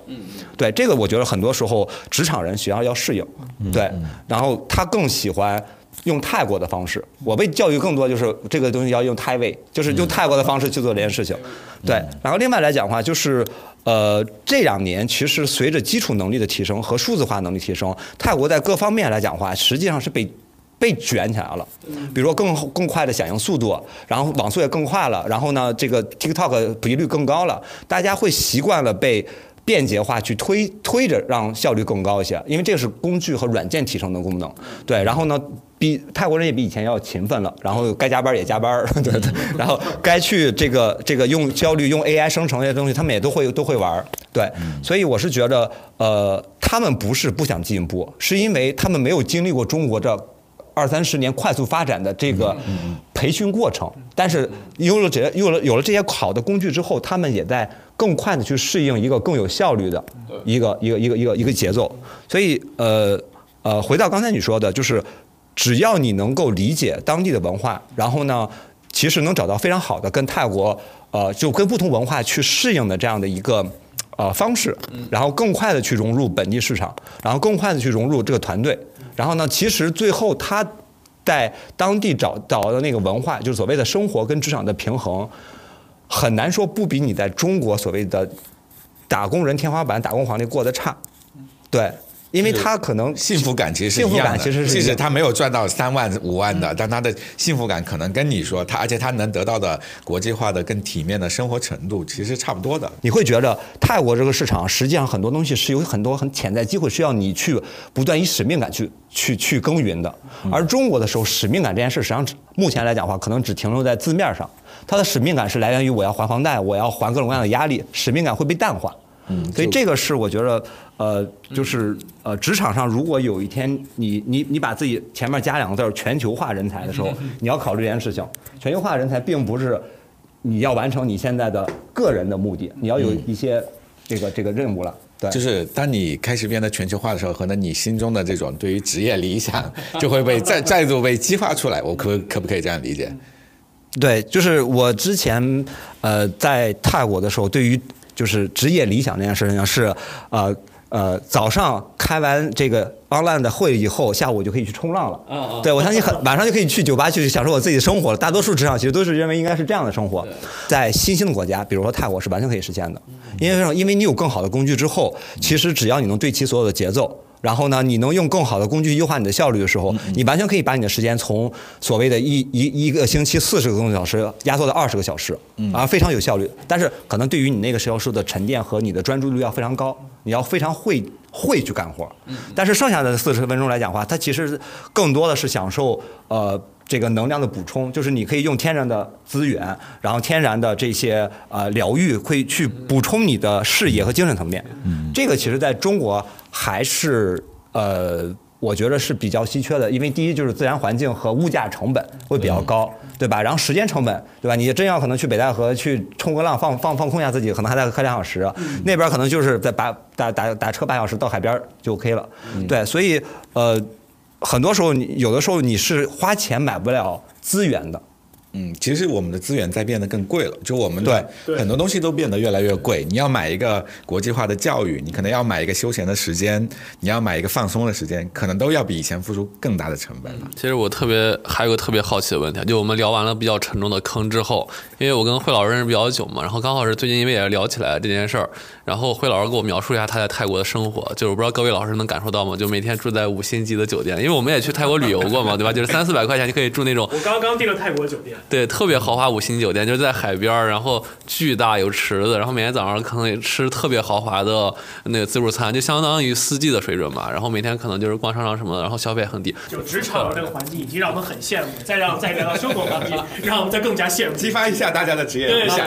对，这个我觉得很多时候职场人需要要适应。对，然后他更喜欢。用泰国的方式，我被教育更多就是这个东西要用泰味，就是用泰国的方式去做这件事情。对，然后另外来讲的话，就是呃这两年其实随着基础能力的提升和数字化能力提升，泰国在各方面来讲的话，实际上是被被卷起来了。比如说更更快的响应速度，然后网速也更快了，然后呢这个 TikTok 普及率更高了，大家会习惯了被。便捷化去推推着，让效率更高一些，因为这是工具和软件提升的功能。对，然后呢，比泰国人也比以前要勤奋了，然后该加班也加班，*laughs* 对对。然后该去这个这个用焦虑用 AI 生成这些东西，他们也都会都会玩。对，所以我是觉得，呃，他们不是不想进步，是因为他们没有经历过中国这。二三十年快速发展的这个培训过程，但是有了这有了有了这些好的工具之后，他们也在更快的去适应一个更有效率的一个一个一个一个一个节奏。所以呃呃，回到刚才你说的，就是只要你能够理解当地的文化，然后呢，其实能找到非常好的跟泰国呃就跟不同文化去适应的这样的一个呃方式，然后更快的去融入本地市场，然后更快的去融入这个团队。然后呢？其实最后他在当地找找的那个文化，就是所谓的生活跟职场的平衡，很难说不比你在中国所谓的打工人天花板、打工皇帝过得差，对。因为他可能幸福感其实是一样的其实是即使他没有赚到三万五万的，但他的幸福感可能跟你说他，而且他能得到的国际化的更体面的生活程度其实差不多的。你会觉得泰国这个市场实际上很多东西是有很多很潜在机会，需要你去不断以使命感去去去耕耘的。而中国的时候，使命感这件事实际上目前来讲的话，可能只停留在字面上。它的使命感是来源于我要还房贷，我要还各种各样的压力，使命感会被淡化。嗯，所以这个是我觉得，呃，就是呃，职场上如果有一天你你你把自己前面加两个字儿“全球化人才”的时候，你要考虑这件事情。全球化人才并不是你要完成你现在的个人的目的，你要有一些这个这个任务了。对，就是当你开始变得全球化的时候，可能你心中的这种对于职业理想就会被再再度被激发出来。我可可不可以这样理解？对，就是我之前呃在泰国的时候，对于就是职业理想这件事情是，呃，呃，早上开完这个 online 的会以后，下午就可以去冲浪了。对，我相信很 *laughs* 晚上就可以去酒吧去享受我自己的生活了。大多数职场其实都是认为应该是这样的生活，在新兴的国家，比如说泰国是完全可以实现的，因为因为你有更好的工具之后，其实只要你能对齐所有的节奏。然后呢，你能用更好的工具优化你的效率的时候，你完全可以把你的时间从所谓的一一一个星期四十个工作小时压缩到二十个小时，啊，非常有效率。但是可能对于你那个时候受的沉淀和你的专注力要非常高，你要非常会会去干活。但是剩下的四十分钟来讲的话，它其实更多的是享受呃这个能量的补充，就是你可以用天然的资源，然后天然的这些呃疗愈，会去补充你的视野和精神层面。这个其实在中国还是呃。我觉得是比较稀缺的，因为第一就是自然环境和物价成本会比较高，对吧？然后时间成本，对吧？你真要可能去北戴河去冲个浪，放放放空一下自己，可能还得开两小时。那边可能就是在打打打打车半小时到海边就 OK 了。对，所以呃，很多时候你有的时候你是花钱买不了资源的。嗯，其实我们的资源在变得更贵了，就我们的对很多东西都变得越来越贵。你要买一个国际化的教育，你可能要买一个休闲的时间，你要买一个放松的时间，可能都要比以前付出更大的成本了。其实我特别还有个特别好奇的问题，就我们聊完了比较沉重的坑之后，因为我跟惠老师认识比较久嘛，然后刚好是最近因为也聊起来这件事儿，然后惠老师给我描述一下他在泰国的生活，就是我不知道各位老师能感受到吗？就每天住在五星级的酒店，因为我们也去泰国旅游过嘛，对吧？就是三四百块钱就可以住那种我刚刚订了泰国酒店，对，特别豪华五星级酒店，就是在海边儿，然后巨大有池子，然后每天早上可能也吃特别豪华的那个自助餐，就相当于四季的水准吧。然后每天可能就是逛商场什么的，然后消费很低。就职场的这个环境已经让我们很羡慕，再让再聊到生活环境，*laughs* 让我们再更加羡慕。激发一下大家的职业对理想。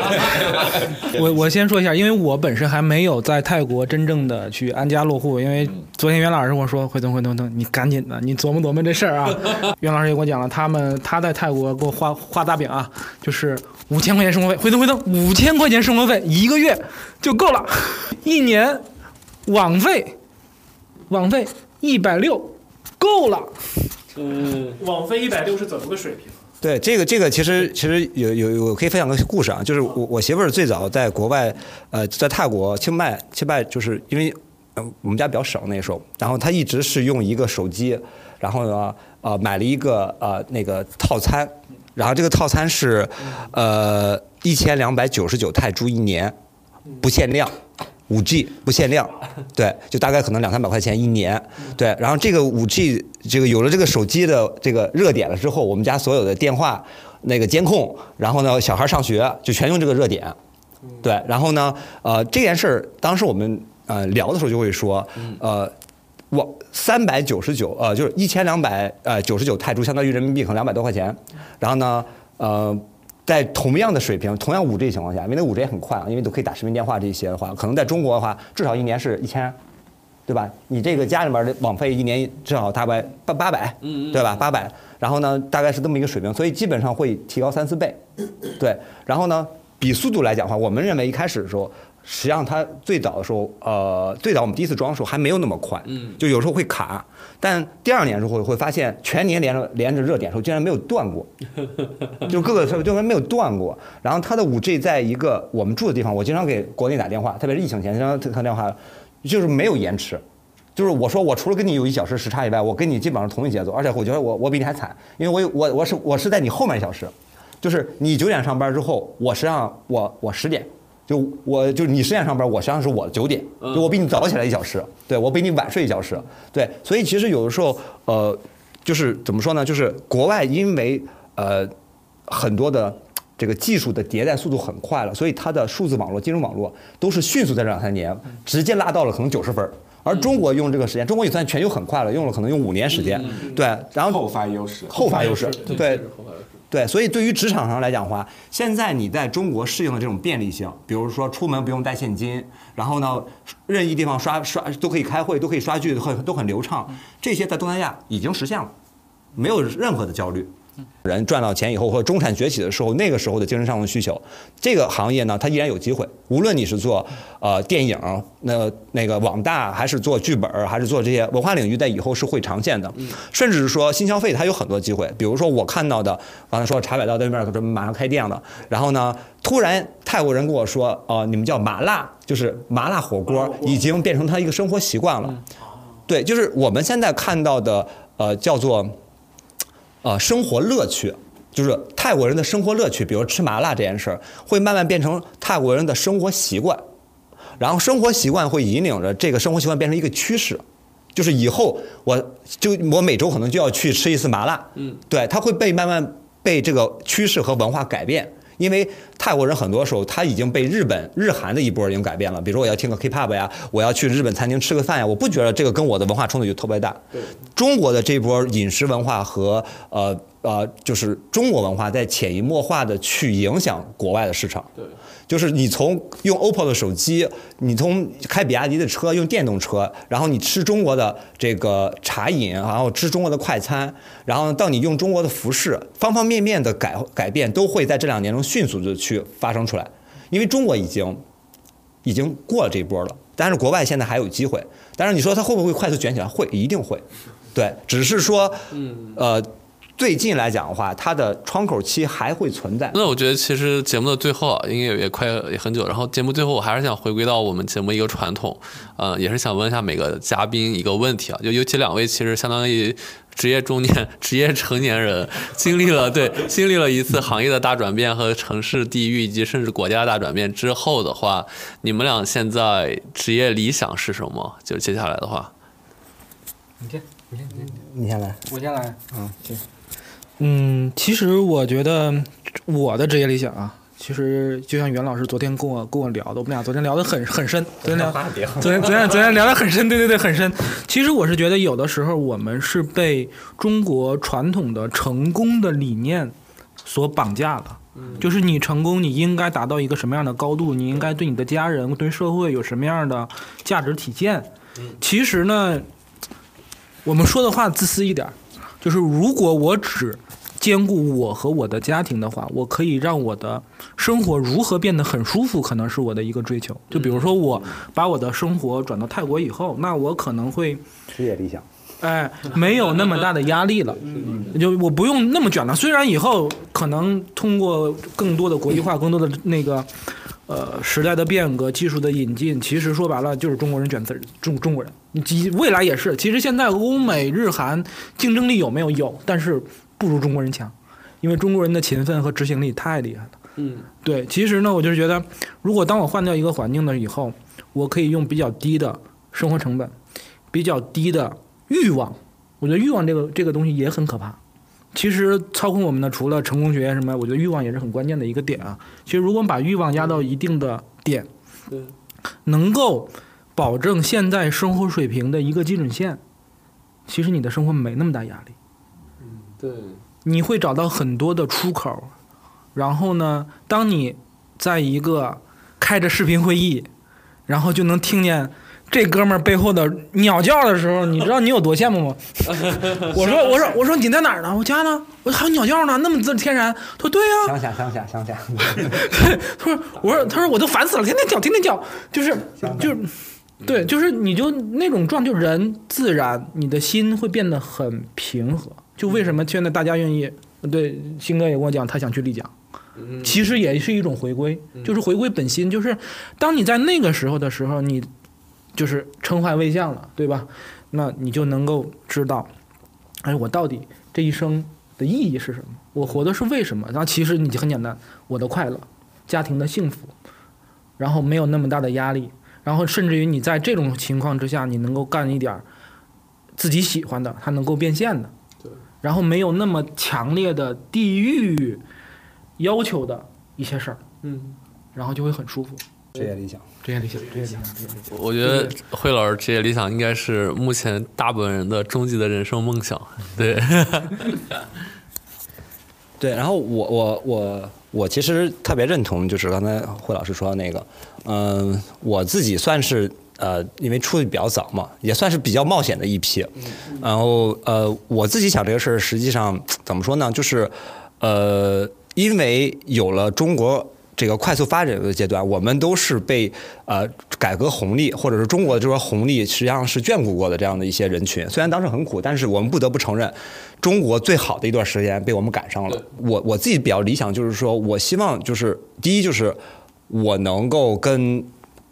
*laughs* 我我先说一下，因为我本身还没有在泰国真正的去安家落户，因为昨天袁老师跟我说，回头回头回头，你赶紧的，你琢磨琢磨这事儿啊。*laughs* 袁老师也跟我讲了，他们他在泰国给我画画大饼啊，就是五千块钱生活费，回头回头，五千块钱生活费一个月就够了，一年网费网费一百六够了。嗯网费一百六是怎么个水平？对，这个这个其实其实有有有可以分享个故事啊，就是我我媳妇儿最早在国外，呃，在泰国清迈清迈，就是因为呃我们家比较省那时候，然后她一直是用一个手机，然后呢呃买了一个呃那个套餐，然后这个套餐是呃一千两百九十九泰铢一年，不限量。五 G 不限量，对，就大概可能两三百块钱一年，对。然后这个五 G 这个有了这个手机的这个热点了之后，我们家所有的电话那个监控，然后呢小孩上学就全用这个热点，对。然后呢，呃，这件事儿当时我们呃聊的时候就会说，呃，我三百九十九，呃，就是一千两百呃九十九泰铢，相当于人民币可能两百多块钱。然后呢，呃。在同样的水平，同样五 G 情况下，因为那五 G 也很快啊，因为都可以打视频电话这些的话，可能在中国的话，至少一年是一千，对吧？你这个家里面的网费一年至少大概八八百，对吧？八百，然后呢，大概是这么一个水平，所以基本上会提高三四倍，对。然后呢，比速度来讲的话，我们认为一开始的时候，实际上它最早的时候，呃，最早我们第一次装的时候还没有那么快，就有时候会卡。但第二年之后会发现，全年连着连着热点的时候竟然没有断过，*laughs* 就各个就没有断过。然后它的五 G 在一个我们住的地方，我经常给国内打电话，特别是疫情前经常打电话，就是没有延迟。就是我说我除了跟你有一小时时差以外，我跟你基本上同一节奏，而且我觉得我我比你还惨，因为我我我是我是在你后面一小时，就是你九点上班之后，我实际上我我十点。就我就你十点上班，我实际上是我九点，就我比你早起来一小时，对我比你晚睡一小时，对，所以其实有的时候，呃，就是怎么说呢？就是国外因为呃很多的这个技术的迭代速度很快了，所以它的数字网络、金融网络都是迅速在这两三年直接拉到了可能九十分，而中国用这个时间，中国也算全球很快了，用了可能用五年时间，对，然后后发优势，后发优势，对。对，所以对于职场上来讲的话，现在你在中国适应的这种便利性，比如说出门不用带现金，然后呢，任意地方刷刷都可以开会，都可以刷剧，很都很流畅，这些在东南亚已经实现了，没有任何的焦虑。人赚到钱以后，或者中产崛起的时候，那个时候的精神上的需求，这个行业呢，它依然有机会。无论你是做呃电影，那那个网大，还是做剧本，还是做这些文化领域，在以后是会长线的。甚至是说新消费，它有很多机会。比如说我看到的，刚才说茶百道对面准备马上开店了，然后呢，突然泰国人跟我说，哦、你们叫麻辣，就是麻辣火锅，已经变成他一个生活习惯了。对，就是我们现在看到的，呃，叫做。呃生活乐趣，就是泰国人的生活乐趣，比如吃麻辣这件事儿，会慢慢变成泰国人的生活习惯，然后生活习惯会引领着这个生活习惯变成一个趋势，就是以后我就我每周可能就要去吃一次麻辣，嗯，对，它会被慢慢被这个趋势和文化改变。因为泰国人很多时候他已经被日本、日韩的一波已经改变了。比如说我要听个 K-pop 呀，我要去日本餐厅吃个饭呀，我不觉得这个跟我的文化冲突就特别大。中国的这波饮食文化和呃呃，就是中国文化在潜移默化的去影响国外的市场。对。就是你从用 OPPO 的手机，你从开比亚迪的车，用电动车，然后你吃中国的这个茶饮，然后吃中国的快餐，然后到你用中国的服饰，方方面面的改改变都会在这两年中迅速的去发生出来，因为中国已经已经过了这一波了，但是国外现在还有机会，但是你说它会不会快速卷起来？会，一定会，对，只是说，呃。最近来讲的话，它的窗口期还会存在。那我觉得其实节目的最后啊，因为也快也很久，然后节目最后我还是想回归到我们节目一个传统，呃，也是想问一下每个嘉宾一个问题啊，就尤其两位其实相当于职业中年、职业成年人，经历了对经历了一次行业的大转变和城市地域以及甚至国家的大转变之后的话，你们俩现在职业理想是什么？就接下来的话，你先，你先，你先来，我先来。嗯，行。嗯，其实我觉得我的职业理想啊，其实就像袁老师昨天跟我跟我聊的，我们俩昨天聊得很很深，*laughs* 昨天聊，*laughs* 昨天昨天昨天聊得很深，对对对，很深。其实我是觉得有的时候我们是被中国传统的成功的理念所绑架了，就是你成功你应该达到一个什么样的高度，你应该对你的家人、对社会有什么样的价值体现。其实呢，我们说的话自私一点。就是如果我只兼顾我和我的家庭的话，我可以让我的生活如何变得很舒服，可能是我的一个追求。就比如说，我把我的生活转到泰国以后，那我可能会职业理想，哎，没有那么大的压力了，就我不用那么卷了。虽然以后可能通过更多的国际化、更多的那个呃时代的变革、技术的引进，其实说白了就是中国人卷字中中国人。你未来也是，其实现在欧美日韩竞争力有没有有，但是不如中国人强，因为中国人的勤奋和执行力太厉害了。嗯，对，其实呢，我就是觉得，如果当我换掉一个环境了以后，我可以用比较低的生活成本，比较低的欲望，我觉得欲望这个这个东西也很可怕。其实操控我们的除了成功学什么，我觉得欲望也是很关键的一个点啊。其实如果把欲望压到一定的点，对，能够。保证现在生活水平的一个基准线，其实你的生活没那么大压力。嗯，对。你会找到很多的出口，然后呢，当你在一个开着视频会议，然后就能听见这哥们儿背后的鸟叫的时候，你知道你有多羡慕吗？*laughs* 我说我说我说你在哪儿呢？我家呢？我还有鸟叫呢，那么自天然。他说对呀。乡下乡下乡下。对，他说我说他说我都烦死了，天天叫天天叫，就是就是。对，就是你就那种状，就人自然，你的心会变得很平和。就为什么现在大家愿意？对，星哥也跟我讲，他想去丽江，其实也是一种回归，就是回归本心。就是当你在那个时候的时候，你就是称坏未相了，对吧？那你就能够知道，哎，我到底这一生的意义是什么？我活的是为什么？然后其实你就很简单，我的快乐，家庭的幸福，然后没有那么大的压力。然后甚至于你在这种情况之下，你能够干一点自己喜欢的，它能够变现的，对。然后没有那么强烈的地域要求的一些事儿，嗯。然后就会很舒服。职业理想，职业理想，职业理想，职业理想。我觉得惠老师职业理想应该是目前大部分人的终极的人生梦想，对。*laughs* 对，然后我我我我其实特别认同，就是刚才惠老师说的那个，嗯，我自己算是呃，因为出的比较早嘛，也算是比较冒险的一批。然后呃，我自己想这个事儿，实际上怎么说呢？就是呃，因为有了中国。这个快速发展的阶段，我们都是被呃改革红利或者是中国的这个红利实际上是眷顾过的这样的一些人群。虽然当时很苦，但是我们不得不承认，中国最好的一段时间被我们赶上了。我我自己比较理想就是说，我希望就是第一就是我能够跟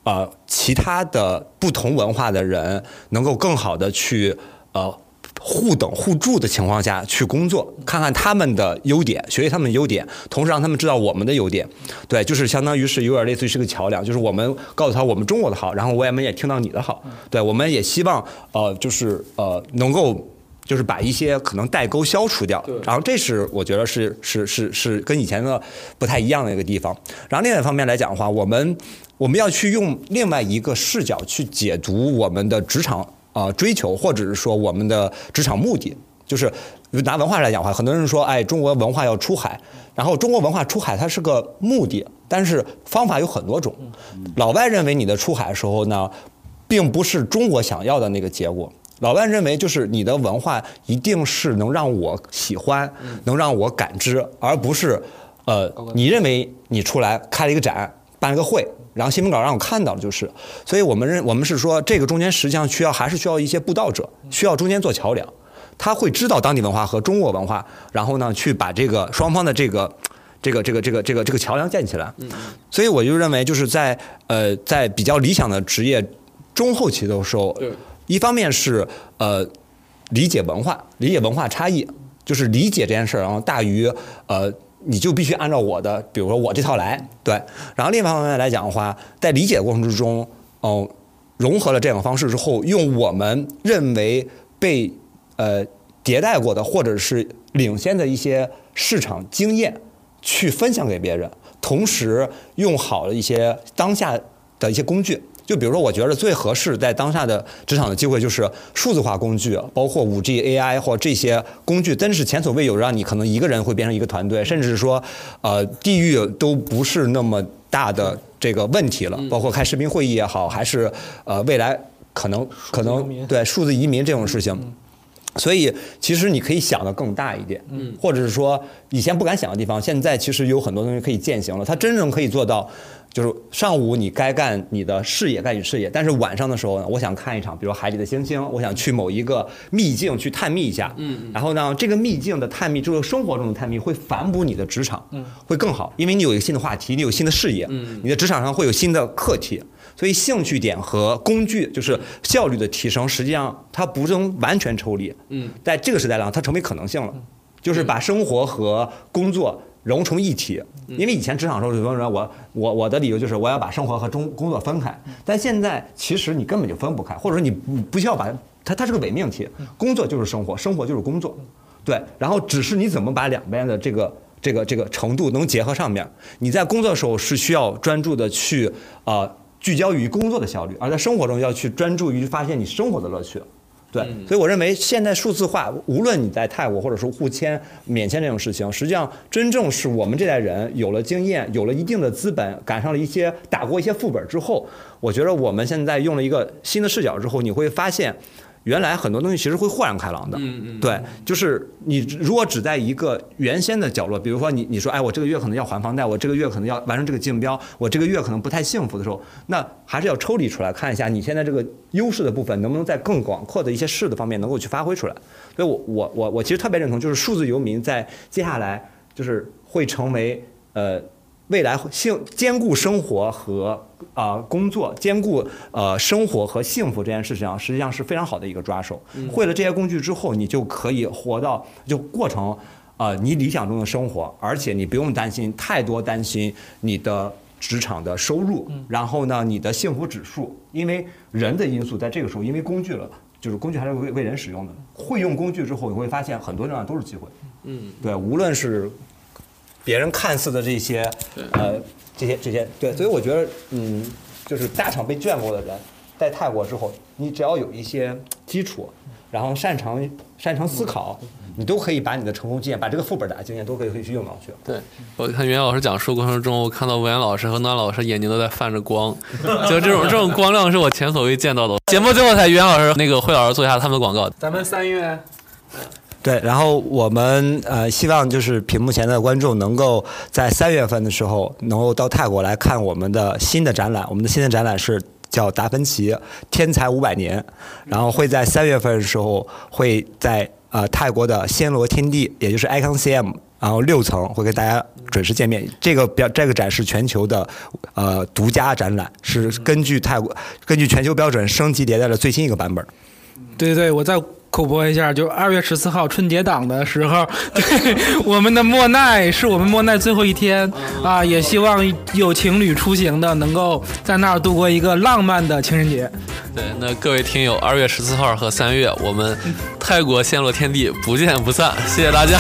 呃其他的不同文化的人能够更好的去呃。互等互助的情况下去工作，看看他们的优点，学习他们的优点，同时让他们知道我们的优点。对，就是相当于是有点类似于是个桥梁，就是我们告诉他我们中国的好，然后我们也听到你的好。对，我们也希望呃，就是呃，能够就是把一些可能代沟消除掉。然后这是我觉得是是是是跟以前的不太一样的一个地方。然后另外一方面来讲的话，我们我们要去用另外一个视角去解读我们的职场。啊，追求或者是说我们的职场目的，就是拿文化来讲的话，很多人说，哎，中国文化要出海，然后中国文化出海它是个目的，但是方法有很多种。老外认为你的出海的时候呢，并不是中国想要的那个结果。老外认为就是你的文化一定是能让我喜欢，能让我感知，而不是，呃，你认为你出来开了一个展，办了个会。然后新闻稿让我看到了，就是，所以我们认我们是说，这个中间实际上需要还是需要一些布道者，需要中间做桥梁，他会知道当地文化和中国文化，然后呢去把这个双方的这个这个这个这个这个这个桥梁建起来。所以我就认为，就是在呃在比较理想的职业中后期的时候，一方面是呃理解文化，理解文化差异，就是理解这件事儿，然后大于呃。你就必须按照我的，比如说我这套来，对。然后另一方面来讲的话，在理解过程之中，哦，融合了这种方式之后，用我们认为被呃迭代过的或者是领先的一些市场经验去分享给别人，同时用好了一些当下的一些工具。就比如说，我觉得最合适在当下的职场的机会就是数字化工具，包括五 G、AI 或这些工具，真是前所未有，让你可能一个人会变成一个团队，甚至是说，呃，地域都不是那么大的这个问题了。包括开视频会议也好，还是呃未来可能可能对数字移民这种事情，所以其实你可以想的更大一点，嗯或者是说以前不敢想的地方，现在其实有很多东西可以践行了，它真正可以做到。就是上午你该干你的事业，干你事业。但是晚上的时候呢，我想看一场，比如海里的星星，我想去某一个秘境去探秘一下。嗯。然后呢，这个秘境的探秘，就是生活中的探秘，会反哺你的职场，嗯会更好，因为你有一个新的话题，你有新的事业，嗯，你的职场上会有新的课题。所以兴趣点和工具，就是效率的提升，实际上它不能完全抽离。嗯。在这个时代上，它成为可能性了，就是把生活和工作。融成一体，因为以前职场时候，很多人我我我的理由就是我要把生活和中工作分开，但现在其实你根本就分不开，或者说你不需要把它，它是个伪命题，工作就是生活，生活就是工作，对，然后只是你怎么把两边的这个这个这个程度能结合上面，你在工作的时候是需要专注的去啊聚焦于工作的效率，而在生活中要去专注于发现你生活的乐趣。对，所以我认为现在数字化，无论你在泰国或者说互签、免签这种事情，实际上真正是我们这代人有了经验，有了一定的资本，赶上了一些打过一些副本之后，我觉得我们现在用了一个新的视角之后，你会发现。原来很多东西其实会豁然开朗的，对，就是你如果只在一个原先的角落，比如说你你说，哎，我这个月可能要还房贷，我这个月可能要完成这个竞标，我这个月可能不太幸福的时候，那还是要抽离出来看一下你现在这个优势的部分能不能在更广阔的一些势的方面能够去发挥出来。所以我我我我其实特别认同，就是数字游民在接下来就是会成为呃。未来幸兼顾生活和啊工作，兼顾呃生活和幸福这件事情上，实际上是非常好的一个抓手。会了这些工具之后，你就可以活到就过程啊你理想中的生活，而且你不用担心太多担心你的职场的收入，然后呢你的幸福指数，因为人的因素在这个时候，因为工具了，就是工具还是为为人使用的。会用工具之后，你会发现很多地方都是机会。嗯，对，无论是。别人看似的这些，呃，这些这些，对，所以我觉得，嗯，就是大厂被眷顾的人，在泰国之后，你只要有一些基础，然后擅长擅长思考，你都可以把你的成功经验，把这个副本打的经验都可以可以去用上去。对，我看袁老师讲述过程中，我看到文言老师和暖老师眼睛都在泛着光，*laughs* 就这种这种光亮是我前所未见到的。节目最后才袁老师、那个惠老师做一下他们的广告。咱们三月对，然后我们呃希望就是屏幕前的观众能够在三月份的时候能够到泰国来看我们的新的展览。我们的新的展览是叫达芬奇天才五百年，然后会在三月份的时候会在呃泰国的暹罗天地，也就是 Icon CM。然后六层会跟大家准时见面。这个标这个展是全球的，呃，独家展览，是根据泰国根据全球标准升级迭代的最新一个版本。对对，我在口播一下，就二月十四号春节档的时候，对我们的莫奈是我们莫奈最后一天啊，也希望有情侣出行的能够在那儿度过一个浪漫的情人节。对，那各位听友，二月十四号和三月，我们泰国陷落天地不见不散，谢谢大家。